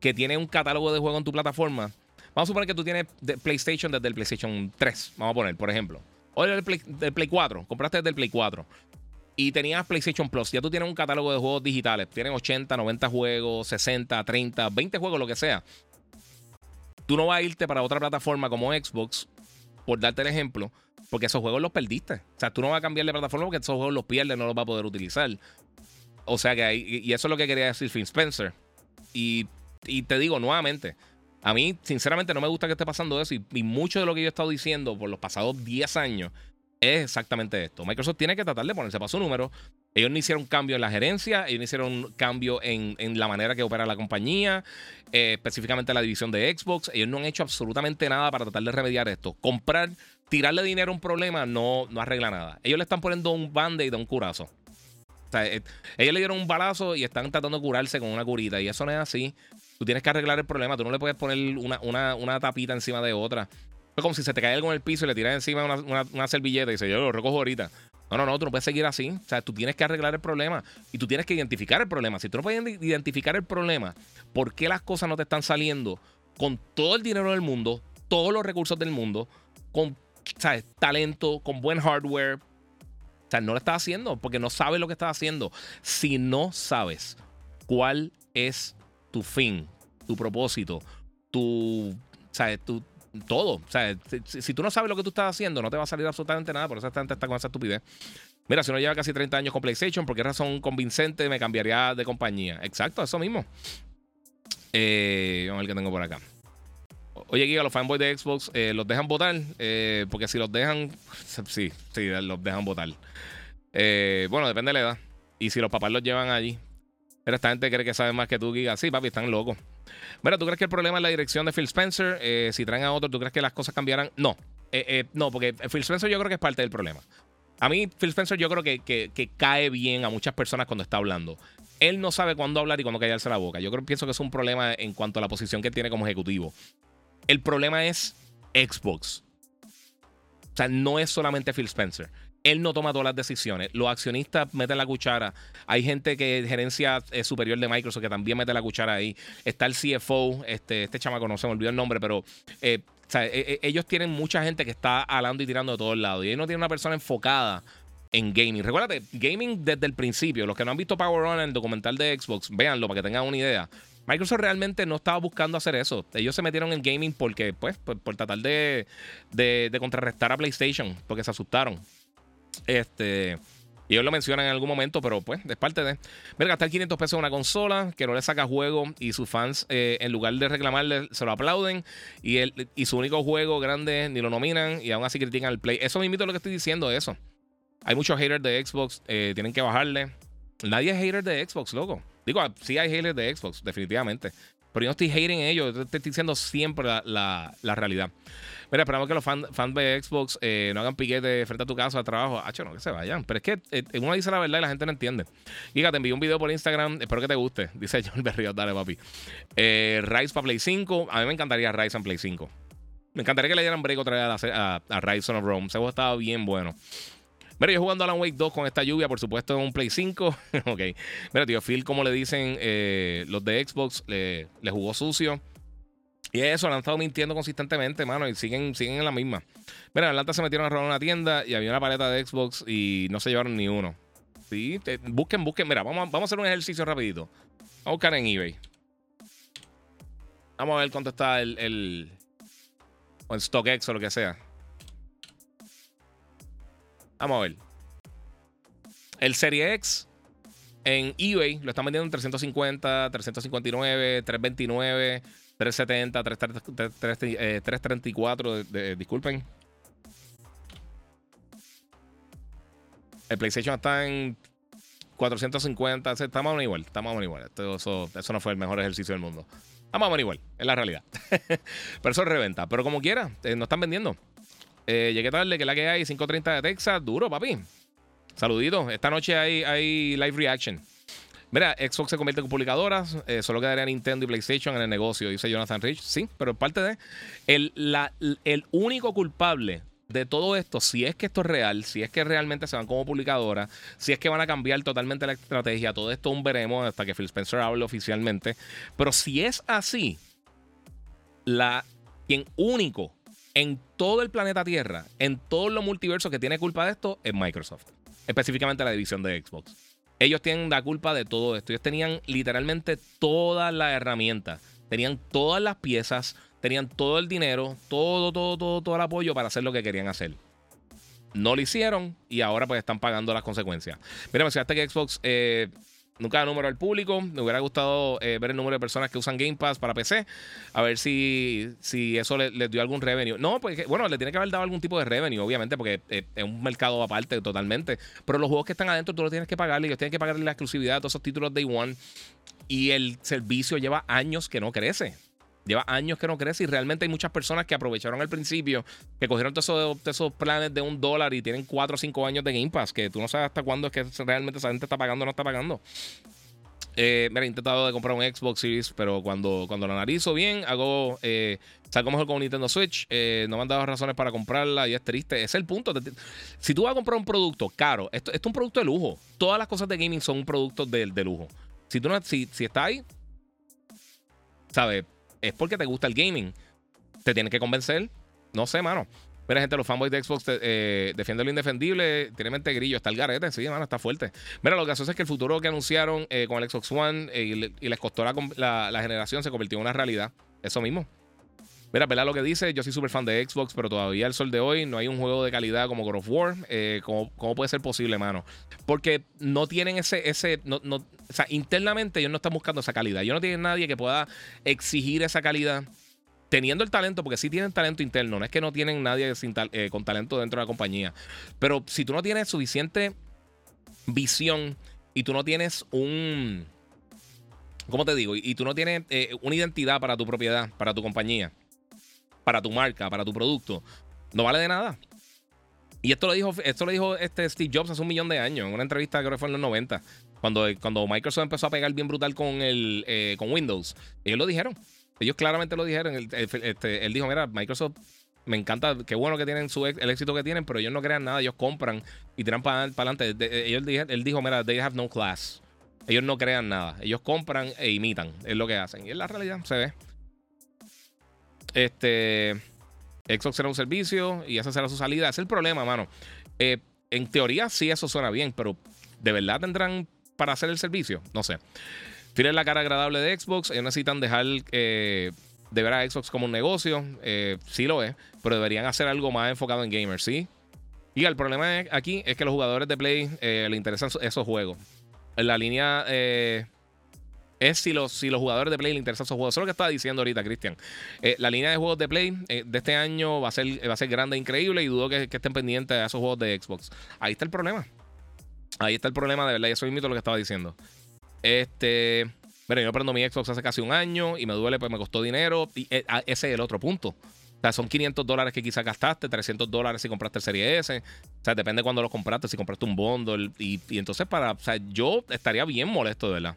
que tiene un catálogo de juegos en tu plataforma, vamos a suponer que tú tienes PlayStation desde el PlayStation 3, vamos a poner, por ejemplo. O del Play, del Play 4, compraste desde el Play 4 y tenías PlayStation Plus, ya tú tienes un catálogo de juegos digitales, tienen 80, 90 juegos, 60, 30, 20 juegos, lo que sea. Tú no vas a irte para otra plataforma como Xbox, por darte el ejemplo, porque esos juegos los perdiste. O sea, tú no vas a cambiar de plataforma porque esos juegos los pierdes, no los vas a poder utilizar. O sea que ahí, y eso es lo que quería decir Phil Spencer. Y, te digo nuevamente, a mí sinceramente no me gusta que esté pasando eso y, mucho de lo que yo he estado diciendo por los pasados 10 años es exactamente esto. Microsoft tiene que tratar de ponerse para su número. Ellos no hicieron cambio en la gerencia, ellos no hicieron cambio en, la manera que opera la compañía, eh, específicamente la división de Xbox. Ellos no han hecho absolutamente nada para tratar de remediar esto. Comprar, tirarle dinero a un problema no, no arregla nada. Ellos le están poniendo un band-aid a un curazo. O sea, eh, ellos le dieron un balazo y están tratando de curarse con una curita. Y eso no es así. Tú tienes que arreglar el problema. Tú no le puedes poner una, una, una tapita encima de otra. Es como si se te cae algo en el piso y le tiras encima una, servilleta y dices, yo lo recojo ahorita. No, no, no, tú no puedes seguir así. O sea, tú tienes que arreglar el problema y tú tienes que identificar el problema. Si tú no puedes identificar el problema, ¿por qué las cosas no te están saliendo con todo el dinero del mundo, todos los recursos del mundo, con ¿sabes? talento, con buen hardware? O sea, no lo estás haciendo porque no sabes lo que estás haciendo. Si no sabes cuál es tu fin, tu propósito, tu, ¿sabes? tu, todo. O sea, si, tú no sabes lo que tú estás haciendo, no te va a salir absolutamente nada. Por eso gente está con esa estupidez. Mira, si uno lleva casi 30 años con PlayStation, ¿por qué razón convincente me cambiaría de compañía? Exacto, eso mismo. Eh, vamos a ver qué tengo por acá. Oye, Giga, los fanboys de Xbox eh, los dejan votar. Eh, porque si los dejan, sí, sí, los dejan votar. Eh, bueno, depende de la edad. Y si los papás los llevan allí. Pero esta gente cree que sabe más que tú, Giga. Sí, papi, están locos. Mira, ¿tú crees que el problema es la dirección de Phil Spencer? Eh, si traen a otro, ¿tú crees que las cosas cambiarán? No. Eh, eh, no, porque Phil Spencer yo creo que es parte del problema. A mí, Phil Spencer yo creo que, cae bien a muchas personas cuando está hablando. Él no sabe cuándo hablar y cuándo callarse la boca. Yo creo pienso que es un problema en cuanto a la posición que tiene como ejecutivo. El problema es Xbox. O sea, no es solamente Phil Spencer él no toma todas las decisiones. Los accionistas meten la cuchara. Hay gente que gerencia eh, superior de Microsoft que también mete la cuchara ahí. Está el CFO, este, este chamaco, no se me olvidó el nombre, pero eh, e, e, ellos tienen mucha gente que está alando y tirando de todos lados. Y ellos no tienen una persona enfocada en gaming. Recuérdate, gaming desde el principio. Los que no han visto Power On en el documental de Xbox, véanlo para que tengan una idea. Microsoft realmente no estaba buscando hacer eso. Ellos se metieron en gaming porque, pues, por, tratar de contrarrestar a PlayStation, porque se asustaron. Este. Y ellos lo mencionan en algún momento, pero pues es parte de. Ver, gastar 500 pesos en una consola que no le saca juego y sus fans, eh, en lugar de reclamarle, se lo aplauden. Y, él, y su único juego grande ni lo nominan y aún así critican el Play. Eso mismo es lo que estoy diciendo, eso. Hay muchos haters de Xbox, eh, tienen que bajarle. Nadie es hater de Xbox, loco. Digo, sí hay haters de Xbox, definitivamente. Pero yo no estoy hating ellos, te estoy diciendo siempre la, la realidad. Mira, esperamos que los fans de Xbox eh, no hagan piquete frente a tu casa de trabajo. Hacho, no, que se vayan. Pero es que eh, uno dice la verdad y la gente no entiende. Giga, te envío un video por Instagram. Espero que te guste. (laughs) Dice John Berrios. Dale, papi. Eh, Rise para Play 5. A mí me encantaría Rise en Play 5. Me encantaría que le dieran break otra vez a, a, Rise of Rome. Ese juego estaba bien bueno. Mira, yo jugando Alan Wake 2 con esta lluvia, por supuesto, en un Play 5. (laughs) ok. Mira, tío, Phil, como le dicen los de Xbox, le jugó sucio. Y eso, han estado mintiendo consistentemente, mano, y siguen, siguen en la misma. Mira, en Atlanta se metieron a robar una tienda y había una paleta de Xbox y no se llevaron ni uno. Sí, busquen, busquen. Mira, vamos, vamos a hacer un ejercicio rapidito. Vamos a buscar en eBay. Vamos a ver cuánto está el, el o en StockX o lo que sea. Vamos a ver. El Serie X en eBay lo están vendiendo en 350, 359, 329. 370, 334, disculpen. El PlayStation está en 450. Está más o menos igual. Está más o menos igual. eso, eso no fue el mejor ejercicio del mundo. Está más o menos igual. Es la realidad. (laughs) Pero eso es reventa. Pero como quiera, eh, no están vendiendo. Eh, llegué tarde, que la que hay 5.30 de Texas. Duro, papi. Saluditos. Esta noche hay, hay live reaction. Mira, Xbox se convierte en publicadoras. Eh, solo quedaría Nintendo y PlayStation en el negocio, dice Jonathan Rich. Sí, pero parte de. El, el único culpable de todo esto, si es que esto es real, si es que realmente se van como publicadora, si es que van a cambiar totalmente la estrategia, todo esto aún veremos hasta que Phil Spencer hable oficialmente. Pero si es así, la, quien único en todo el planeta Tierra, en todos los multiversos que tiene culpa de esto, es Microsoft. Específicamente la división de Xbox. Ellos tienen la culpa de todo esto. Ellos tenían literalmente todas las herramientas, tenían todas las piezas tenían todo el dinero, todo, todo, todo, todo el apoyo para hacer lo que querían hacer. No lo hicieron y ahora pues están pagando las consecuencias. Mira, mencionaste que Xbox eh, nunca da número al público. Me hubiera gustado eh, ver el número de personas que usan Game Pass para PC. A ver si, si eso les dio algún revenue. No, pues bueno, le tiene que haber dado algún tipo de revenue, obviamente, porque eh, es un mercado aparte totalmente. Pero los juegos que están adentro tú los tienes que pagarle. Ellos tienen que pagarle la exclusividad de todos esos títulos Day One. Y el servicio lleva años que no crece. Lleva años que no crece y realmente hay muchas personas que aprovecharon al principio, que cogieron todos esos, planes de un dólar y tienen cuatro o cinco años de Game Pass, que tú no sabes hasta cuándo es que realmente esa gente está pagando o no está pagando. Eh, mira, he intentado de comprar un Xbox Series, pero cuando, cuando lo analizo bien, hago. Eh, salgo mejor con Nintendo Switch. Eh, no me han dado razones para comprarla y es triste. Es el punto. Si tú vas a comprar un producto caro, esto, esto es un producto de lujo. Todas las cosas de gaming son un producto de, de lujo. Si tú no, si, si está ahí, ¿sabes? Es porque te gusta el gaming. Te tienes que convencer. No sé, mano. Mira, gente, los fanboys de Xbox eh, defienden lo indefendible. Tiene mente grillo. Está el garete. Sí, mano, está fuerte. Mira, lo que hace es que el futuro que anunciaron eh, con el Xbox One eh, y, les costó la, la, generación se convirtió en una realidad. Eso mismo. Mira, ¿verdad lo que dice? Yo soy súper fan de Xbox, pero todavía al sol de hoy no hay un juego de calidad como God of War. Eh, ¿cómo, puede ser posible, mano? Porque no tienen ese. ese no, no, o sea, internamente ellos no están buscando esa calidad. Yo no tienen nadie que pueda exigir esa calidad teniendo el talento, porque sí tienen talento interno, no es que no tienen nadie eh, con talento dentro de la compañía, pero si tú no tienes suficiente visión y tú no tienes un, ¿cómo te digo? Y, tú no tienes eh, una identidad para tu propiedad, para tu compañía, para tu marca, para tu producto, no vale de nada. Y esto lo dijo, esto lo dijo este Steve Jobs hace un millón de años, en una entrevista creo que fue en los 90, cuando, cuando Microsoft empezó a pegar bien brutal con, el, eh, con Windows. Ellos lo dijeron. Ellos claramente lo dijeron. Este, él dijo, mira, Microsoft me encanta, qué bueno que tienen su, el éxito que tienen, pero ellos no crean nada, ellos compran y tiran para adelante. Ellos, él dijo, mira, they have no class. Ellos no crean nada, ellos compran e imitan, es lo que hacen. Y es la realidad, se ve. Este. Xbox será un servicio y esa será su salida. Es el problema, mano. Eh, en teoría, sí, eso suena bien, pero ¿de verdad tendrán para hacer el servicio? No sé. Tienen la cara agradable de Xbox. Ellos necesitan dejar eh, de ver a Xbox como un negocio. Eh, sí lo es, pero deberían hacer algo más enfocado en gamers, ¿sí? Y el problema aquí es que los jugadores de Play les interesan esos juegos. En la línea es si los, si los jugadores de Play le interesan esos juegos. Eso es lo que estaba diciendo ahorita, Cristian. Eh, la línea de juegos de Play eh, de este año va a ser, va a ser grande e increíble y dudo que, estén pendientes de esos juegos de Xbox. Ahí está el problema. Ahí está el problema, de verdad. Y eso es lo que estaba diciendo. Este. Mira, yo prendo mi Xbox hace casi un año y me duele, pues me costó dinero. Y eh, ah, ese es el otro punto. O sea, son 500 dólares que quizás gastaste, 300 dólares si compraste el Serie S. O sea, depende de cuándo lo compraste, si compraste un bundle. Y, y entonces, para. O sea, yo estaría bien molesto, de verdad.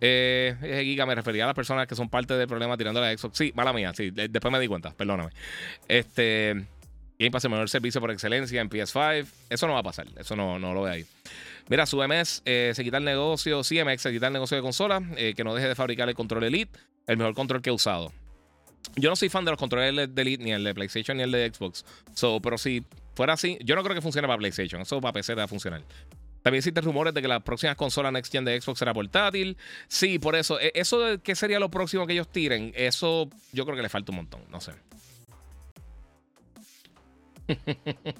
Eh, Giga, me refería a las personas que son parte del problema tirando la Xbox. Sí, mala mía, sí, después me di cuenta, perdóname. Este. Game Pass el mejor servicio por excelencia en PS5. Eso no va a pasar, eso no, no lo ve ahí. Mira, su MS eh, se quita el negocio, CMX se quita el negocio de consola, eh, que no deje de fabricar el control Elite, el mejor control que he usado. Yo no soy fan de los controles de Elite, ni el de PlayStation, ni el de Xbox. Pero si fuera así, yo no creo que funcione para PlayStation, eso para PC va a funcionar. También existen rumores de que las próximas consolas Next Gen de Xbox será portátil. Sí, por eso. E, eso de qué sería lo próximo que ellos tiren, eso yo creo que le falta un montón. No sé. (laughs)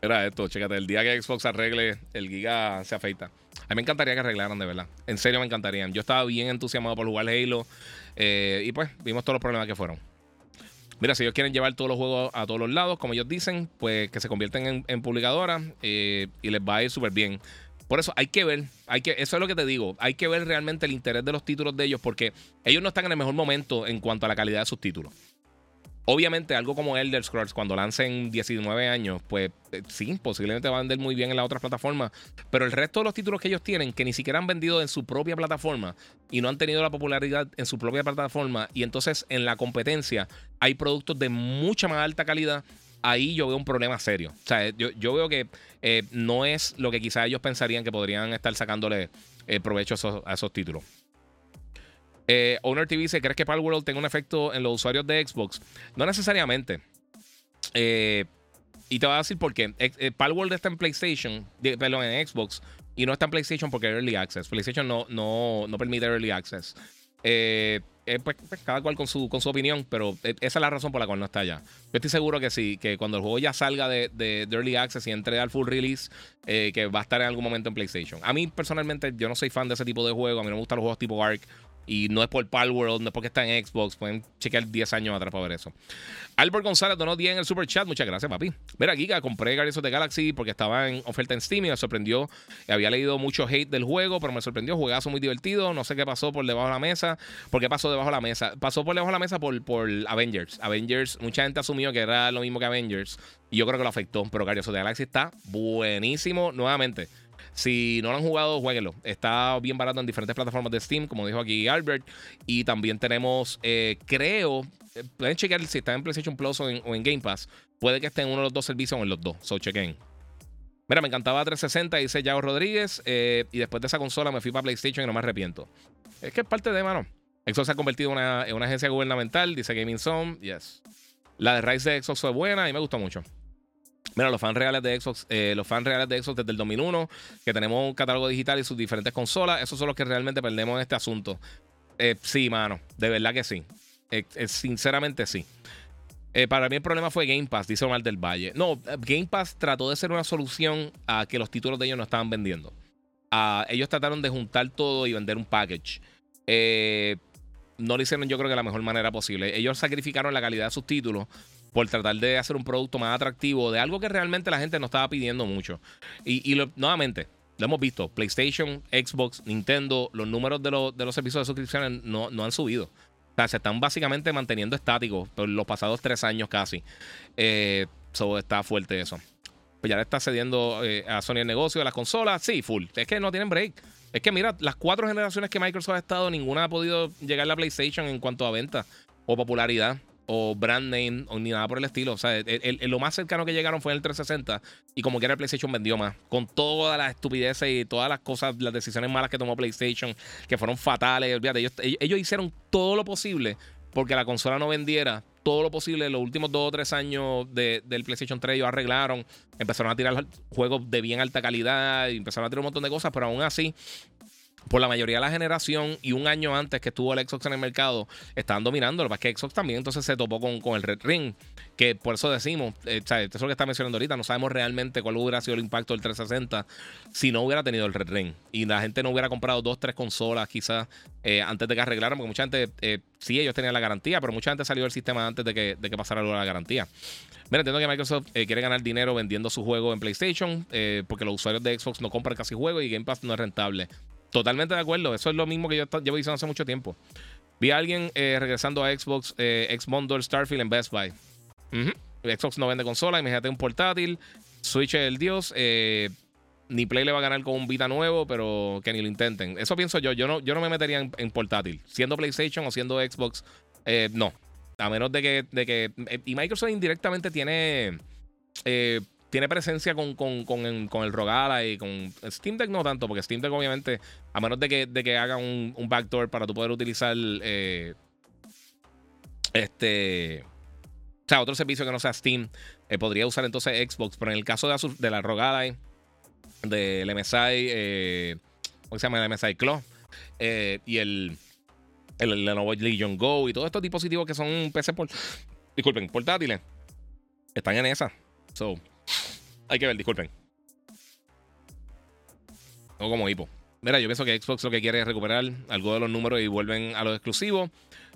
Era esto, chécate. El día que Xbox arregle, el Giga se afeita. A mí me encantaría que arreglaran, de verdad. En serio me encantarían. Yo estaba bien entusiasmado por jugar Halo. Eh, y pues, vimos todos los problemas que fueron. Mira, si ellos quieren llevar todos los juegos a todos los lados, como ellos dicen, pues que se convierten en, publicadoras eh, y les va a ir súper bien. Por eso hay que ver, hay que, eso es lo que te digo, hay que ver realmente el interés de los títulos de ellos porque ellos no están en el mejor momento en cuanto a la calidad de sus títulos. Obviamente, algo como Elder Scrolls, cuando lancen 19 años, pues eh, sí, posiblemente va a vender muy bien en las otras plataformas. Pero el resto de los títulos que ellos tienen, que ni siquiera han vendido en su propia plataforma y no han tenido la popularidad en su propia plataforma, y entonces en la competencia hay productos de mucha más alta calidad, ahí yo veo un problema serio. O sea, yo, veo que eh, no es lo que quizás ellos pensarían que podrían estar sacándole eh, provecho a esos títulos. Eh, Owner TV dice: ¿Crees que Palworld tenga un efecto en los usuarios de Xbox? No necesariamente. Eh, y te voy a decir por qué. Eh, Palworld está en PlayStation, perdón, en Xbox, y no está en PlayStation porque es Early Access. PlayStation no, no, no permite Early Access. Eh, pues, pues, cada cual con su, con su opinión, pero esa es la razón por la cual no está allá. Yo estoy seguro que sí, que cuando el juego ya salga de, de, Early Access y entre al full release, que va a estar en algún momento en PlayStation. A mí personalmente, yo no soy fan de ese tipo de juego. A mí no me gustan los juegos tipo Ark. Y no es por Palworld, no es porque está en Xbox. Pueden chequear 10 años atrás para ver eso. Albert González donó 10 en el super chat. Muchas gracias, papi. Mira, Giga, compré Guardians of the Galaxy porque estaba en oferta en Steam y me sorprendió. Había leído mucho hate del juego, pero me sorprendió. Juegazo muy divertido. No sé qué pasó por debajo de la mesa. ¿Por qué pasó debajo de la mesa? Pasó por debajo de la mesa por, por Avengers. Avengers, mucha gente asumió que era lo mismo que Avengers. Y yo creo que lo afectó. Pero Guardians of the Galaxy está buenísimo nuevamente. Si no lo han jugado, jueguenlo. Está bien barato en diferentes plataformas de Steam, como dijo aquí Albert. Y también tenemos, eh, creo, eh, pueden chequear si está en PlayStation Plus o en, Game Pass. Puede que esté en uno de los dos servicios o en los dos. So chequen. Mira, me encantaba 360, dice Yao Rodríguez. Eh, y después de esa consola me fui para PlayStation y no me arrepiento. Es que es parte de, mano. Xbox se ha convertido en una, en una agencia gubernamental, dice Gaming Zone. Yes. La de Rise de Xbox fue buena y me gustó mucho. Mira, los fans reales de Xbox, eh, los fans reales de Xbox desde el 2001, que tenemos un catálogo digital y sus diferentes consolas, esos son los que realmente perdemos en este asunto. Eh, sí, mano, de verdad que sí. Eh, sinceramente sí. para mí el problema fue Game Pass, dice Omar del Valle. No, Game Pass trató de ser una solución a que los títulos de ellos no estaban vendiendo. ellos trataron de juntar todo y vender un package. no lo hicieron yo creo que la mejor manera posible. Ellos sacrificaron la calidad de sus títulos por tratar de hacer un producto más atractivo de algo que realmente la gente no estaba pidiendo mucho. Y, nuevamente, lo hemos visto, PlayStation, Xbox, Nintendo, los números de, los, de los servicios de suscripciones no, no han subido. O sea, se están básicamente manteniendo estáticos por los pasados tres años casi. Eh, está fuerte eso. Pues ya le está cediendo eh, a Sony el negocio de las consolas. Sí, full. Es que no tienen break. Es que mira, las cuatro generaciones que Microsoft ha estado, ninguna ha podido llegar a la PlayStation en cuanto a venta o popularidad o brand name o ni nada por el estilo. O sea, lo más cercano que llegaron fue en el 360 y como que era el PlayStation vendió más. Con todas las estupideces y todas las cosas, las decisiones malas que tomó PlayStation, que fueron fatales. Olvídate, ellos, hicieron todo lo posible porque la consola no vendiera. Todo lo posible. Los últimos dos o tres años del PlayStation 3 ellos arreglaron. Empezaron a tirar juegos de bien alta calidad empezaron a tirar un montón de cosas, pero aún así por la mayoría de la generación y un año antes que estuvo el Xbox en el mercado, estaban dominando. Lo que que Xbox también entonces se topó con, con el Red Ring, que por eso decimos, eh, eso es lo que está mencionando ahorita, no sabemos realmente cuál hubiera sido el impacto del 360 si no hubiera tenido el Red Ring y la gente no hubiera comprado dos, tres consolas quizás eh, antes de que arreglaran, porque mucha gente, eh, sí, ellos tenían la garantía, pero mucha gente salió del sistema antes de que, de que pasara la garantía. Mira, entiendo que Microsoft quiere ganar dinero vendiendo su juego en PlayStation, porque los usuarios de Xbox no compran casi juegos y Game Pass no es rentable. Totalmente de acuerdo. Eso es lo mismo que yo llevo diciendo hace mucho tiempo. Vi a alguien eh, regresando a Xbox, eh, Xbundle Starfield en Best Buy. Xbox no vende consola, imagínate un portátil. Switch es el dios. Eh, ni Play le va a ganar con un Vita nuevo, pero que ni lo intenten. Eso pienso yo. Yo no, yo no me metería en, portátil. Siendo PlayStation o siendo Xbox, eh, no. A menos de que, de que. Y Microsoft indirectamente tiene tiene presencia con, el Rogala y con Steam Deck no tanto, porque Steam Deck obviamente, a menos de que, de que haga un, backdoor para tú poder utilizar eh, este... O sea, otro servicio que no sea Steam, eh, podría usar entonces Xbox, pero en el caso de, de la Rogala, del MSI, eh, ¿cómo se llama? El MSI Claw y el, el Lenovo Legion Go y todos estos dispositivos que son PC por, disculpen, portátiles, están en esa. So, hay que ver, disculpen. No como hipo. mira, yo pienso que Xbox lo que quiere es recuperar algo de los números y vuelven a los exclusivos.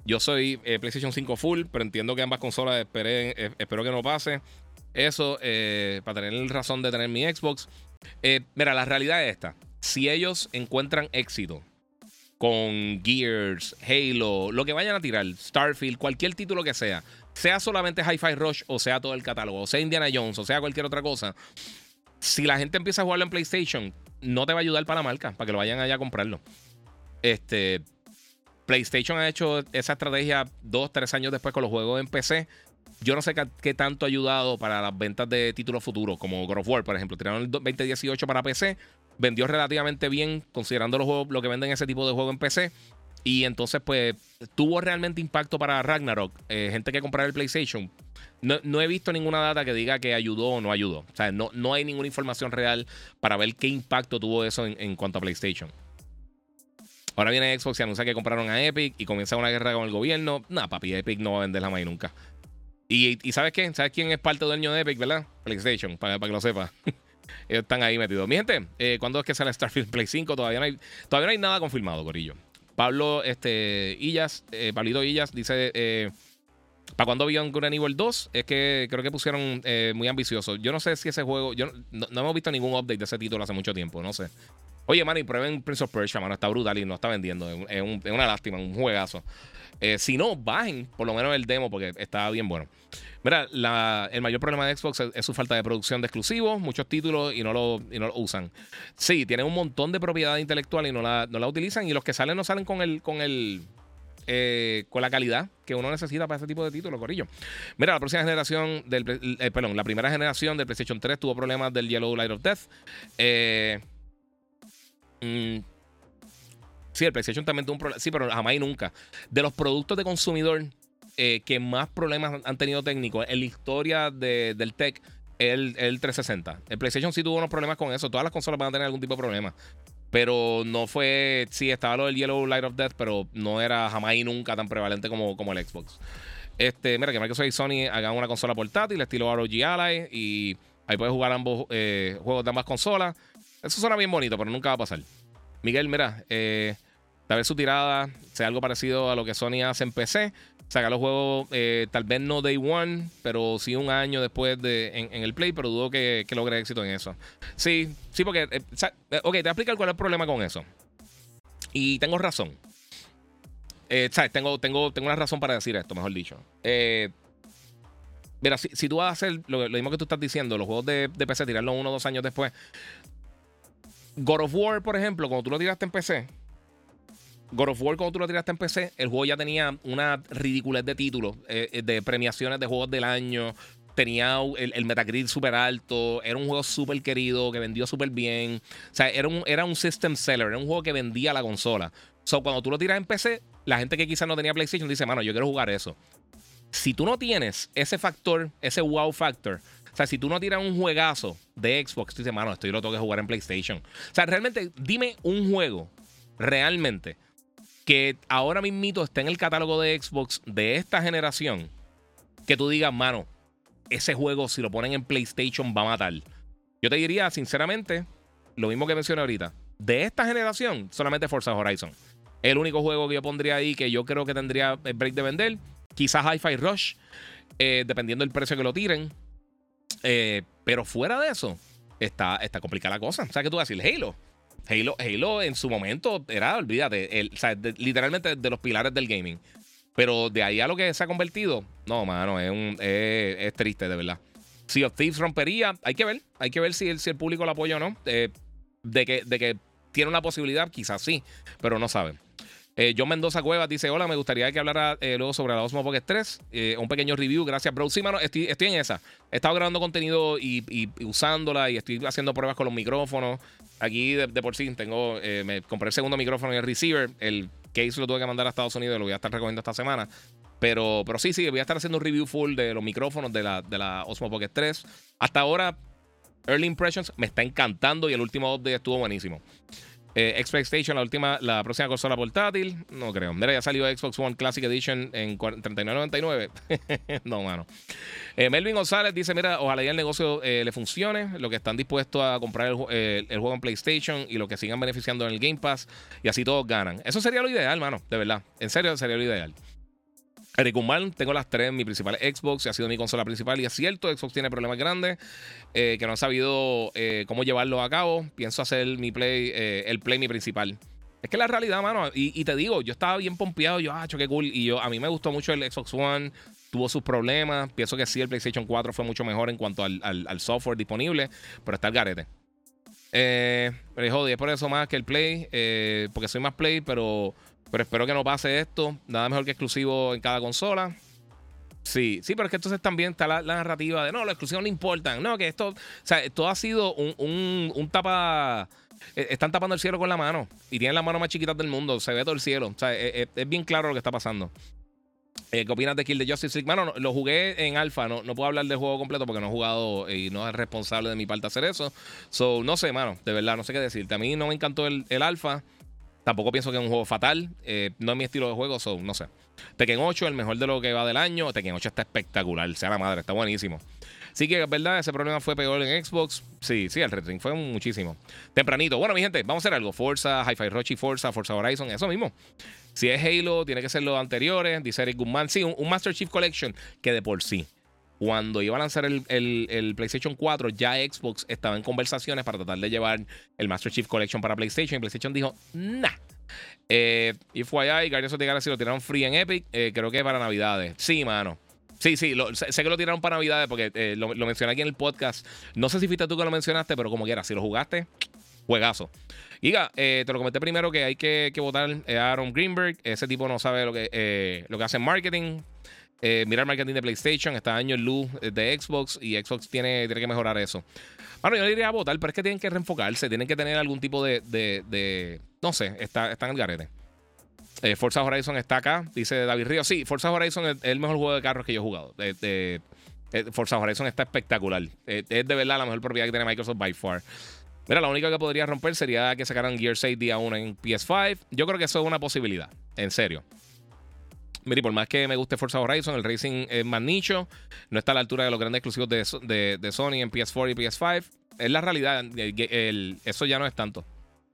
Yo soy eh, PlayStation 5 full, pero entiendo que ambas consolas esperen, eh, espero que no pase eso eh, para tener razón de tener mi Xbox. mira, la realidad es esta. Si ellos encuentran éxito con Gears, Halo, lo que vayan a tirar, Starfield, cualquier título que sea, sea solamente Hi-Fi Rush o sea todo el catálogo, o sea Indiana Jones, o sea cualquier otra cosa, si la gente empieza a jugarlo en PlayStation, no te va a ayudar para la marca, para que lo vayan allá a comprarlo. Este, PlayStation ha hecho esa estrategia dos, tres años después con los juegos en PC. Yo no sé qué, tanto ha ayudado para las ventas de títulos futuros, como God of War, por ejemplo. Tiraron el 2018 para PC, vendió relativamente bien, considerando los juegos, lo que venden ese tipo de juego en PC. Y entonces, pues, tuvo realmente impacto para Ragnarok. Eh, gente que comprara el PlayStation. No, he visto ninguna data que diga que ayudó o no ayudó. O sea, no, no hay ninguna información real para ver qué impacto tuvo eso en, cuanto a PlayStation. Ahora viene Xbox y anuncia que compraron a Epic y comienza una guerra con el gobierno. Nah, papi, Epic no va a vender la nunca. Y, ¿sabes qué? ¿Sabes quién es parte dueño de Epic, verdad? PlayStation, para, para que lo sepa. (laughs) Ellos están ahí metidos. Mi gente, eh, ¿cuándo es que sale Starfield Play 5? Todavía no hay, todavía no hay nada confirmado, Corillo. Pablo este, Illas, eh, Pablito Illas, dice: eh, ¿Para cuándo Beyond Good and Evil 2? Es que creo que pusieron eh, muy ambicioso. Yo no sé si ese juego. Yo no, hemos visto ningún update de ese título hace mucho tiempo, no sé. Oye, man, y prueben Prince of Persia, mano. Está brutal y no está vendiendo. Es, una lástima, un juegazo. Eh, si no, bajen por lo menos el demo porque está bien bueno. Mira, el mayor problema de Xbox es, su falta de producción de exclusivos, muchos títulos y no lo, no lo usan. Sí, tienen un montón de propiedad intelectual y no la, no la utilizan. Y los que salen no salen con el, con el eh, con la calidad que uno necesita para ese tipo de títulos, Corillo. Mira, la próxima generación del. Eh, perdón, la primera generación del PlayStation 3 tuvo problemas del Yellow Light of Death. Eh, mm, sí, el PlayStation también tuvo un problema. Sí, pero jamás y nunca. De los productos de consumidor que más problemas han tenido técnicos en la historia del tech el, el 360. El PlayStation sí tuvo unos problemas con eso. Todas las consolas van a tener algún tipo de problema. Pero no fue. Sí, estaba lo del Yellow Light of Death, pero no era jamás y nunca tan prevalente como, como el Xbox. Este, mira, que Microsoft y Sony hagan una consola portátil, estilo ROG Ally, y ahí puedes jugar ambos eh, juegos de ambas consolas. Eso suena bien bonito, pero nunca va a pasar. Miguel, mira, eh, tal vez su tirada sea algo parecido a lo que Sony hace en PC sacar los juegos, eh, tal vez no day one, pero sí un año después de, en, el play, pero dudo que, logre éxito en eso. Sí, sí, porque, eh, eh, ok, te voy a explicar cuál es el problema con eso. Y tengo razón. ¿sabes? Tengo, tengo, tengo una razón para decir esto, mejor dicho. mira, si, si, tú vas a hacer lo, mismo que tú estás diciendo, los juegos de, de PC, tirarlos uno o dos años después. God of War, por ejemplo, cuando tú lo tiraste en PC, God of War, cuando tú lo tiraste en PC, el juego ya tenía una ridiculez de títulos, eh, eh, de premiaciones de juegos del año. Tenía el, el Metacritic súper alto. Era un juego súper querido, que vendió súper bien. O sea, era un, era un system seller. Era un juego que vendía la consola. So, cuando tú lo tiras en PC, la gente que quizás no tenía PlayStation dice, mano, yo quiero jugar eso. Si tú no tienes ese factor, ese wow factor, o sea, si tú no tiras un juegazo de Xbox, tú dices, mano, esto yo lo tengo que jugar en PlayStation. O sea, realmente, dime un juego, realmente, que ahora mismito está en el catálogo de Xbox de esta generación, que tú digas, mano, ese juego si lo ponen en PlayStation va a matar. Yo te diría, sinceramente, lo mismo que mencioné ahorita. De esta generación, solamente Forza Horizon. El único juego que yo pondría ahí que yo creo que tendría el break de vender. Quizás Hi-Fi Rush, eh, dependiendo del precio que lo tiren. Eh, pero fuera de eso, está, está complicada la cosa. O sea, que tú vas a decir Halo. Halo, Halo en su momento era, olvídate, el, literalmente de los pilares del gaming. Pero de ahí a lo que se ha convertido, no, mano, es, es, triste, de verdad. Si of Thieves rompería, hay que ver, hay que ver si el, si el público lo apoya o no. Eh, de, que, de que tiene una posibilidad, quizás sí, pero no saben. Eh, Mendoza Cuevas dice: Hola, me gustaría que hablara eh, luego sobre la Osmo Pocket 3. Eh, un pequeño review, gracias, bro. Sí, mano, estoy, estoy en esa. He estado grabando contenido y, usándola y estoy haciendo pruebas con los micrófonos. Aquí de, por sí tengo, me compré el segundo micrófono y el receiver. El case lo tuve que mandar a Estados Unidos, lo voy a estar recogiendo esta semana. Pero, pero sí, sí, voy a estar haciendo un review full de los micrófonos de la, de la Osmo Pocket 3. Hasta ahora, Early Impressions me está encantando y el último update estuvo buenísimo. Eh, PlayStation, la última, la próxima consola portátil. No creo. Mira, ya salió Xbox One Classic Edition en 39.99. (laughs) no, mano. Eh, Melvin González dice: Mira, ojalá ya el negocio eh, le funcione. Lo que están dispuestos a comprar el, el, juego en PlayStation y lo que sigan beneficiando en el Game Pass. Y así todos ganan. Eso sería lo ideal, mano. De verdad. En serio, sería lo ideal. Guzmán, tengo las tres, mi principal Xbox, ha sido mi consola principal. Y es cierto, Xbox tiene problemas grandes eh, que no han sabido eh, cómo llevarlo a cabo. Pienso hacer mi play, eh, el play mi principal. Es que la realidad, mano, y, te digo, yo estaba bien pompeado, yo, ah, qué cool. Y yo, a mí me gustó mucho el Xbox One, tuvo sus problemas. Pienso que sí, el PlayStation 4 fue mucho mejor en cuanto al, software disponible, pero está el garete. Eh, pero joder, es por eso más que el Play, porque soy más Play, pero pero espero que no pase esto. Nada mejor que exclusivo en cada consola. Sí, sí, pero es que entonces también está la, narrativa de no, los exclusivos no importan. No, que esto, o sea, todo ha sido un, un, tapa. Eh, están tapando el cielo con la mano y tienen las manos más chiquitas del mundo. Se ve todo el cielo. O sea, es, eh, eh, es bien claro lo que está pasando. ¿Qué opinas de Kill the Justice League? Mano, lo jugué en alfa, no, no puedo hablar del juego completo porque no he jugado y no es responsable de mi parte hacer eso. So, no sé, mano, de verdad, no sé qué decirte. A mí no me encantó el, el alfa. Tampoco pienso que es un juego fatal. Eh, no es mi estilo de juego, so, no sé. Tekken 8, el mejor de lo que va del año. Tekken 8 está espectacular, sea la madre, está buenísimo. Sí que es verdad, ese problema fue peor en Xbox. Sí, sí, el retring fue muchísimo. Tempranito. Bueno, mi gente, vamos a hacer algo. Forza, Hi-Fi Rochi, Forza, Forza Horizon, eso mismo. Si es Halo, tiene que ser los anteriores. Dice Eric Guzmán. Sí, un, Master Chief Collection que de por sí cuando iba a lanzar el, PlayStation 4, ya Xbox estaba en conversaciones para tratar de llevar el Master Chief Collection para PlayStation. Y PlayStation dijo, nah. Eh, y fue allá y Guardians of the Galaxy lo tiraron free en Epic. Eh, creo que para Navidades. Sí, mano. Sí, sí, sé, que lo tiraron para Navidades porque eh, lo, mencioné aquí en el podcast. No sé si fuiste tú que lo mencionaste, pero como quieras, si lo jugaste, juegazo. Iga, te lo comenté primero que hay que, votar a Aaron Greenberg. Ese tipo no sabe lo que, lo que hace en marketing. Eh, mira el marketing de PlayStation, está año en luz de Xbox y Xbox tiene, tiene que mejorar eso. Bueno, yo le diría a votar, pero es que tienen que reenfocarse, tienen que tener algún tipo de. de, no sé, está, está en el garete. Eh, Forza Horizon está acá, dice David Río. Sí, Forza Horizon es el mejor juego de carros que yo he jugado. Eh, Forza Horizon está espectacular. es de verdad la mejor propiedad que tiene Microsoft by far. Mira, la única que podría romper sería que sacaran Gear 6 día 1 en PS5. Yo creo que eso es una posibilidad. En serio. Mire, por más que me guste Forza Horizon, el racing es más nicho, no está a la altura de los grandes exclusivos de, Sony en PS4 y PS5. Es la realidad, eso ya no es tanto.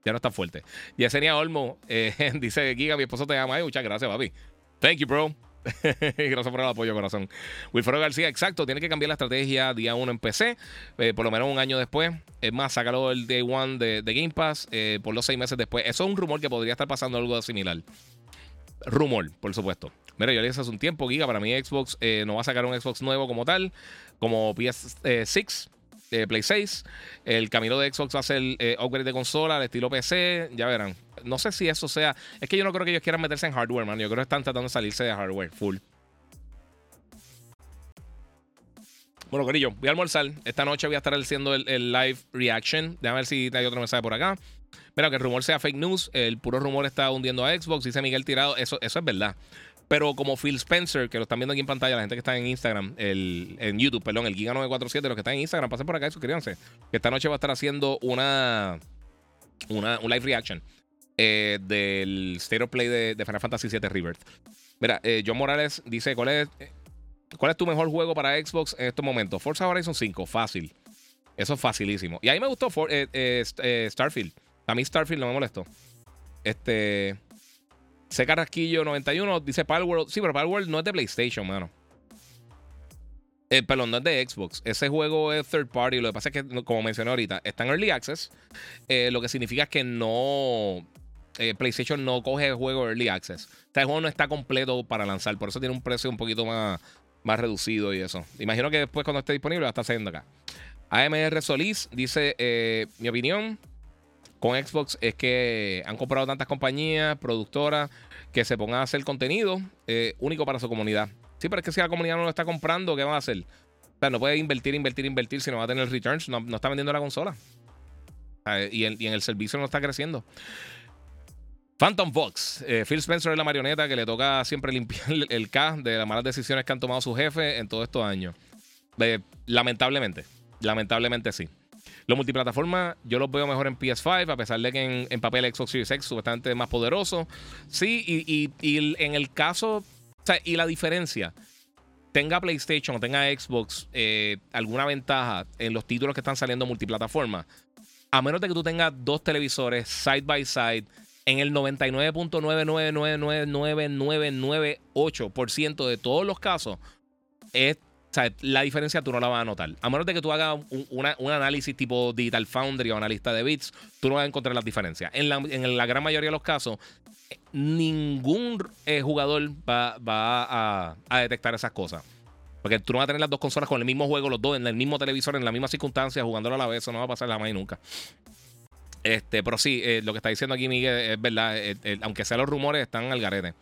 Ya no está fuerte. Yesenia Olmo eh, (laughs) dice: Giga, mi esposo te llama. muchas gracias, papi. Thank you, bro. (laughs) Gracias por el apoyo, corazón. Wilfredo García, exacto, tiene que cambiar la estrategia día 1 en PC, eh, por lo menos un año después. Es más, sácalo el day 1 de, Game Pass eh, por los seis meses después. Eso es un rumor que podría estar pasando algo similar. Rumor, por supuesto. Mira, yo le dije hace un tiempo, Giga, para mí Xbox eh, no va a sacar un Xbox nuevo como tal, como PS6, eh, Play 6. El camino de Xbox va a ser eh, upgrade de consola, al estilo PC, ya verán. No sé si eso sea... Es que yo no creo que ellos quieran meterse en hardware, man. Yo creo que están tratando de salirse de hardware, full. Bueno, querido, voy a almorzar. Esta noche voy a estar haciendo el, live reaction. Déjame ver si hay otro mensaje por acá. Mira, que el rumor sea fake news. El puro rumor está hundiendo a Xbox. Dice Miguel Tirado. Eso, eso es verdad. Pero como Phil Spencer, que lo están viendo aquí en pantalla, la gente que está en Instagram, el, en YouTube, perdón, el Giga947, los que están en Instagram, pasen por acá y suscríbanse. Esta noche va a estar haciendo una, una un live reaction eh, del State of Play de, Final Fantasy VII Rebirth. Mira, eh, John Morales dice: ¿cuál es, ¿Cuál es tu mejor juego para Xbox en estos momentos? Forza Horizon 5, fácil. Eso es facilísimo. Y a mí me gustó eh, Starfield. A mí Starfield no me molestó. Este. C. Carrasquillo 91 dice Palworld. Sí, pero Palworld no es de PlayStation, mano. Eh, perdón, no es de Xbox. Ese juego es third party. Lo que pasa es que, como mencioné ahorita, está en Early Access. Eh, lo que significa que no. Eh, PlayStation no coge el juego Early Access. El juego no está completo para lanzar. Por eso tiene un precio un poquito más, más reducido y eso. Imagino que después, cuando esté disponible, va a estar saliendo acá. AMR Solís dice: Mi opinión con Xbox es que han comprado tantas compañías, productoras, que se pongan a hacer contenido eh, único para su comunidad. Sí, pero es que si la comunidad no lo está comprando, ¿qué van a hacer? O sea, no puede invertir, invertir, invertir si no va a tener returns. No, está vendiendo la consola. y, en, el servicio no está creciendo. Phantom Fox. Eh, Phil Spencer es la marioneta que le toca siempre limpiar el, K de las malas decisiones que han tomado sus jefes en todos estos años. lamentablemente. Lamentablemente sí. Los multiplataformas yo los veo mejor en PS5, a pesar de que en, papel Xbox Series X supuestamente más poderoso. Sí, y, en el caso, o sea, y la diferencia, tenga PlayStation o tenga Xbox eh, alguna ventaja en los títulos que están saliendo multiplataforma, a menos de que tú tengas dos televisores side by side, en el 99.9999998% de todos los casos, es sea, la diferencia tú no la vas a notar. A menos de que tú hagas un, análisis tipo Digital Foundry o analista de bits, tú no vas a encontrar las diferencias. En la, gran mayoría de los casos, ningún eh, jugador va, a, detectar esas cosas. Porque tú no vas a tener las dos consolas con el mismo juego, los dos en el mismo televisor, en la misma circunstancia, jugándolo a la vez. Eso no va a pasar jamás y nunca. Este, pero sí, eh, lo que está diciendo aquí Miguel es verdad. Eh, aunque sean los rumores, están al garete.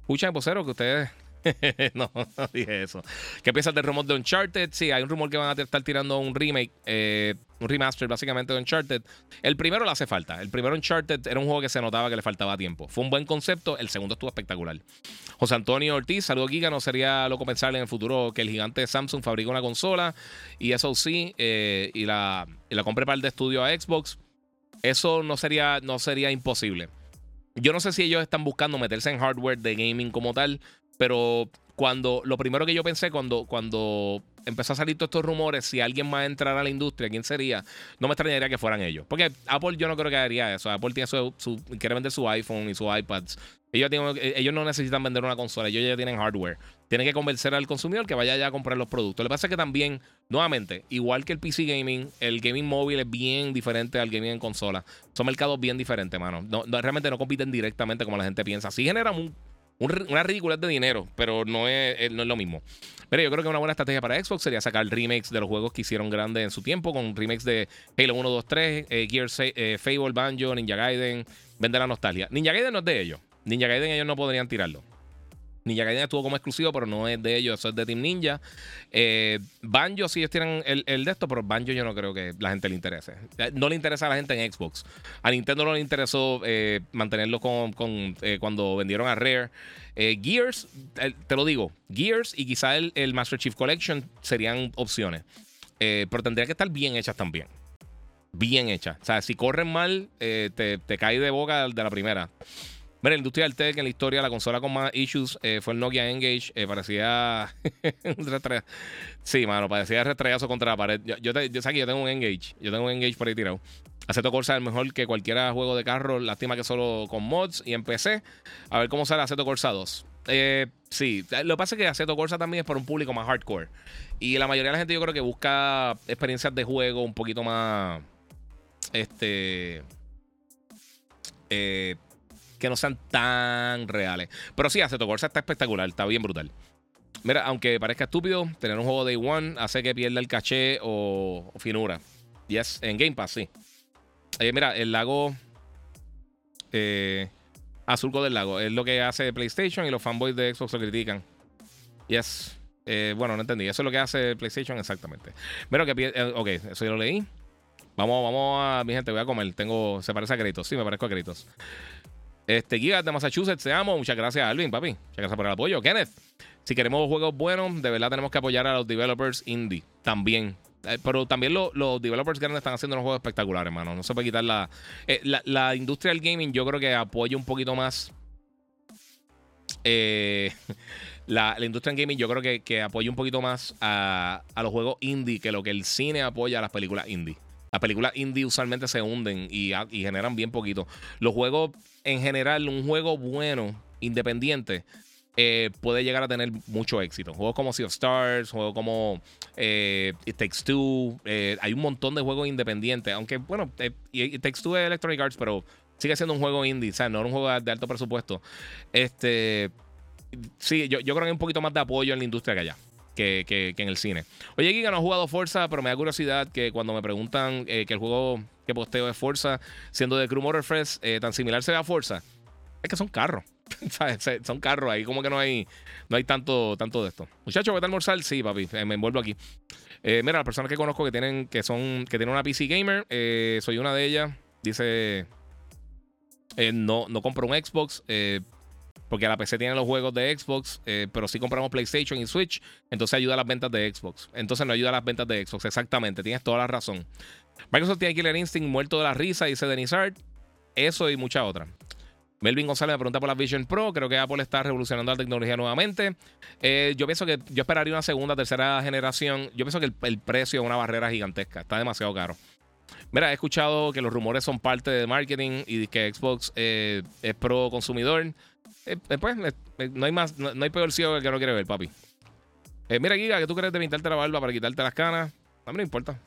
Escuchen, vocero, que ustedes (laughs) no, no dije eso. ¿Qué piensas del rumor de Uncharted? Sí, hay un rumor que van a estar tirando un remake, eh, un remaster básicamente de Uncharted. El primero le hace falta. El primero Uncharted era un juego que se notaba que le faltaba tiempo. Fue un buen concepto, el segundo estuvo espectacular. José Antonio Ortiz, saludo Giga, no sería loco pensar en el futuro que el gigante Samsung fabrique una consola y eso sí, eh, y, la, y la compre para el de estudio a Xbox. Eso no sería, no sería imposible. Yo no sé si ellos están buscando meterse en hardware de gaming como tal, pero cuando lo primero que yo pensé cuando, cuando empezó a salir todos estos rumores, si alguien más entrara a la industria, ¿quién sería? No me extrañaría que fueran ellos. Porque Apple yo no creo que haría eso. Apple tiene su, quiere vender su iPhone y su iPads. Ellos, ellos no necesitan vender una consola, ellos ya tienen hardware. Tienen que convencer al consumidor que vaya ya a comprar los productos. Lo que pasa es que también, nuevamente, igual que el PC gaming, el gaming móvil es bien diferente al gaming en consola. Son mercados bien diferentes, mano. No, realmente no compiten directamente como la gente piensa. Sí generan un una ridícula de dinero, pero no es, eh, no es lo mismo. Pero yo creo que una buena estrategia para Xbox sería sacar remakes de los juegos que hicieron grandes en su tiempo, con remakes de Halo 1, 2, 3, Gears, eh, Fable, Banjo, Ninja Gaiden, vender la nostalgia. Ninja Gaiden no es de ellos. Ninja Gaiden ellos no podrían tirarlo. Ninja Gaiden estuvo como exclusivo, pero no es de ellos, eso es de Team Ninja. Eh, Banjo, si ellos tienen el, de esto, pero Banjo yo no creo que la gente le interese. Eh, no le interesa a la gente en Xbox. A Nintendo no le interesó eh, mantenerlo con, cuando vendieron a Rare. Gears, te lo digo, Gears y quizá el, Master Chief Collection serían opciones. pero tendría que estar bien hechas también. Bien hechas. O sea, si corren mal, te, te cae de boca de la primera. Mira, la industria del tech en la historia, la consola con más issues eh, fue el Nokia Engage. Eh, parecía (laughs) Sí, mano, parecía retrayazo contra la pared. Yo, yo, que yo tengo un Engage. Yo tengo un Engage por ahí tirado. Aceto Corsa es mejor que cualquier juego de carro. Lástima que solo con mods y en PC. A ver cómo sale Aceto Corsa 2. Eh, sí, lo que pasa es que Aceto Corsa también es para un público más hardcore. Y la mayoría de la gente yo creo que busca experiencias de juego un poquito más... Este... Eh, no sean tan reales. Pero sí, Aceto Corsa está espectacular, está bien brutal. Mira, aunque parezca estúpido, tener un juego Day One hace que pierda el caché o, finura. Yes, en Game Pass, sí. Eh, mira, el lago eh, Azulco del Lago es lo que hace PlayStation y los fanboys de Xbox lo critican. Yes. Eh, bueno, no entendí. Eso es lo que hace PlayStation exactamente. Mira, que eh, ok, eso yo lo leí. Vamos, vamos a. Mi gente, voy a comer. Tengo. Se parece a Gritos. Sí, me parezco a Gritos. Este, Giga de Massachusetts, te amo. Muchas gracias, Alvin, papi. Muchas gracias por el apoyo. Kenneth, si queremos juegos buenos, de verdad tenemos que apoyar a los developers indie también. Eh, pero también los developers grandes están haciendo unos juegos espectaculares, hermano. No se puede quitar la, eh, la, industria del gaming. Yo creo que apoya un poquito más. Eh, (laughs) la, industria del gaming, yo creo que, que apoya un poquito más a los juegos indie que lo que el cine apoya a las películas indie. Las películas indie usualmente se hunden y, generan bien poquito. Los juegos, en general, un juego bueno, independiente, eh, puede llegar a tener mucho éxito. Juegos como Sea of Stars, juegos como eh, It Takes Two. Eh, hay un montón de juegos independientes. Aunque, bueno, It Takes Two es Electronic Arts, pero sigue siendo un juego indie, o sea, no un juego de alto presupuesto. Este. Sí, yo, yo creo que hay un poquito más de apoyo en la industria que allá que, en el cine. Oye, Giga no ha jugado Forza, pero me da curiosidad que cuando me preguntan eh, que el juego que posteo es Forza, siendo de Crew Motorfest, eh, tan similar sea a Forza, es que son carros. (laughs) son carros, ahí como que no hay, no hay tanto, tanto de esto. Muchachos, ¿voy a almorzar? Sí, papi, eh, me envuelvo aquí. mira, las personas que conozco que tienen, que son, que tienen una PC gamer, soy una de ellas. Dice, no, no compro un Xbox, porque la PC tiene los juegos de Xbox, eh, pero si compramos PlayStation y Switch, entonces ayuda a las ventas de Xbox. Entonces no ayuda a las ventas de Xbox, exactamente, tienes toda la razón. Microsoft tiene Killer Instinct muerto de la risa, dice Denizard. Eso y mucha otra. Melvin González me pregunta por la Vision Pro. Creo que Apple está revolucionando la tecnología nuevamente. Eh, yo pienso que yo esperaría una segunda, tercera generación. Yo pienso que el, precio es una barrera gigantesca. Está demasiado caro. Mira, he escuchado que los rumores son parte de marketing y que Xbox eh, es pro consumidor. Eh, pues, no hay más, no, hay peor ciego que no quiere ver, papi. mira, Giga, que tú crees de pintarte la barba para quitarte las canas. A mí no importa.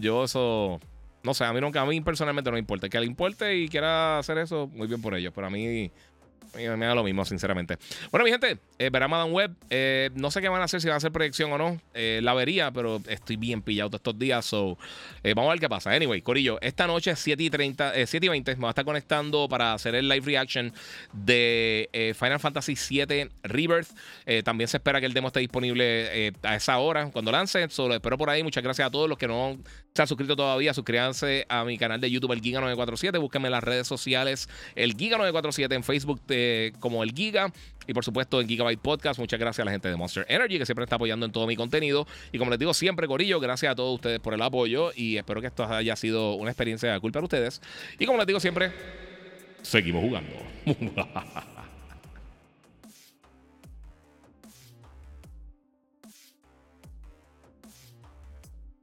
Yo eso no sé, a mí a mí personalmente no me importa. Que le importe y quiera hacer eso, muy bien por ellos. Pero a mí me da lo mismo, sinceramente. Bueno, mi gente, eh, verá Madame Web. Eh, no sé qué van a hacer, si van a hacer proyección o no. Eh, la vería, pero estoy bien pillado todos estos días. So, vamos a ver qué pasa. Anyway, Corillo, esta noche 7 y, 30, 7 y 20 me va a estar conectando para hacer el live reaction de Final Fantasy VII Rebirth. también se espera que el demo esté disponible a esa hora cuando lance. Solo espero por ahí. Muchas gracias a todos los que no se han suscrito todavía. Suscríbanse a mi canal de YouTube, el Giga947. Búsquenme en las redes sociales, el Giga947 en Facebook como el Giga. Y por supuesto en Gigabyte Podcast. Muchas gracias a la gente de Monster Energy que siempre está apoyando en todo mi contenido. Y como les digo siempre, Corillo, gracias a todos ustedes por el apoyo. Y espero que esto haya sido una experiencia de culpa para ustedes. Y como les digo siempre, seguimos jugando. (laughs)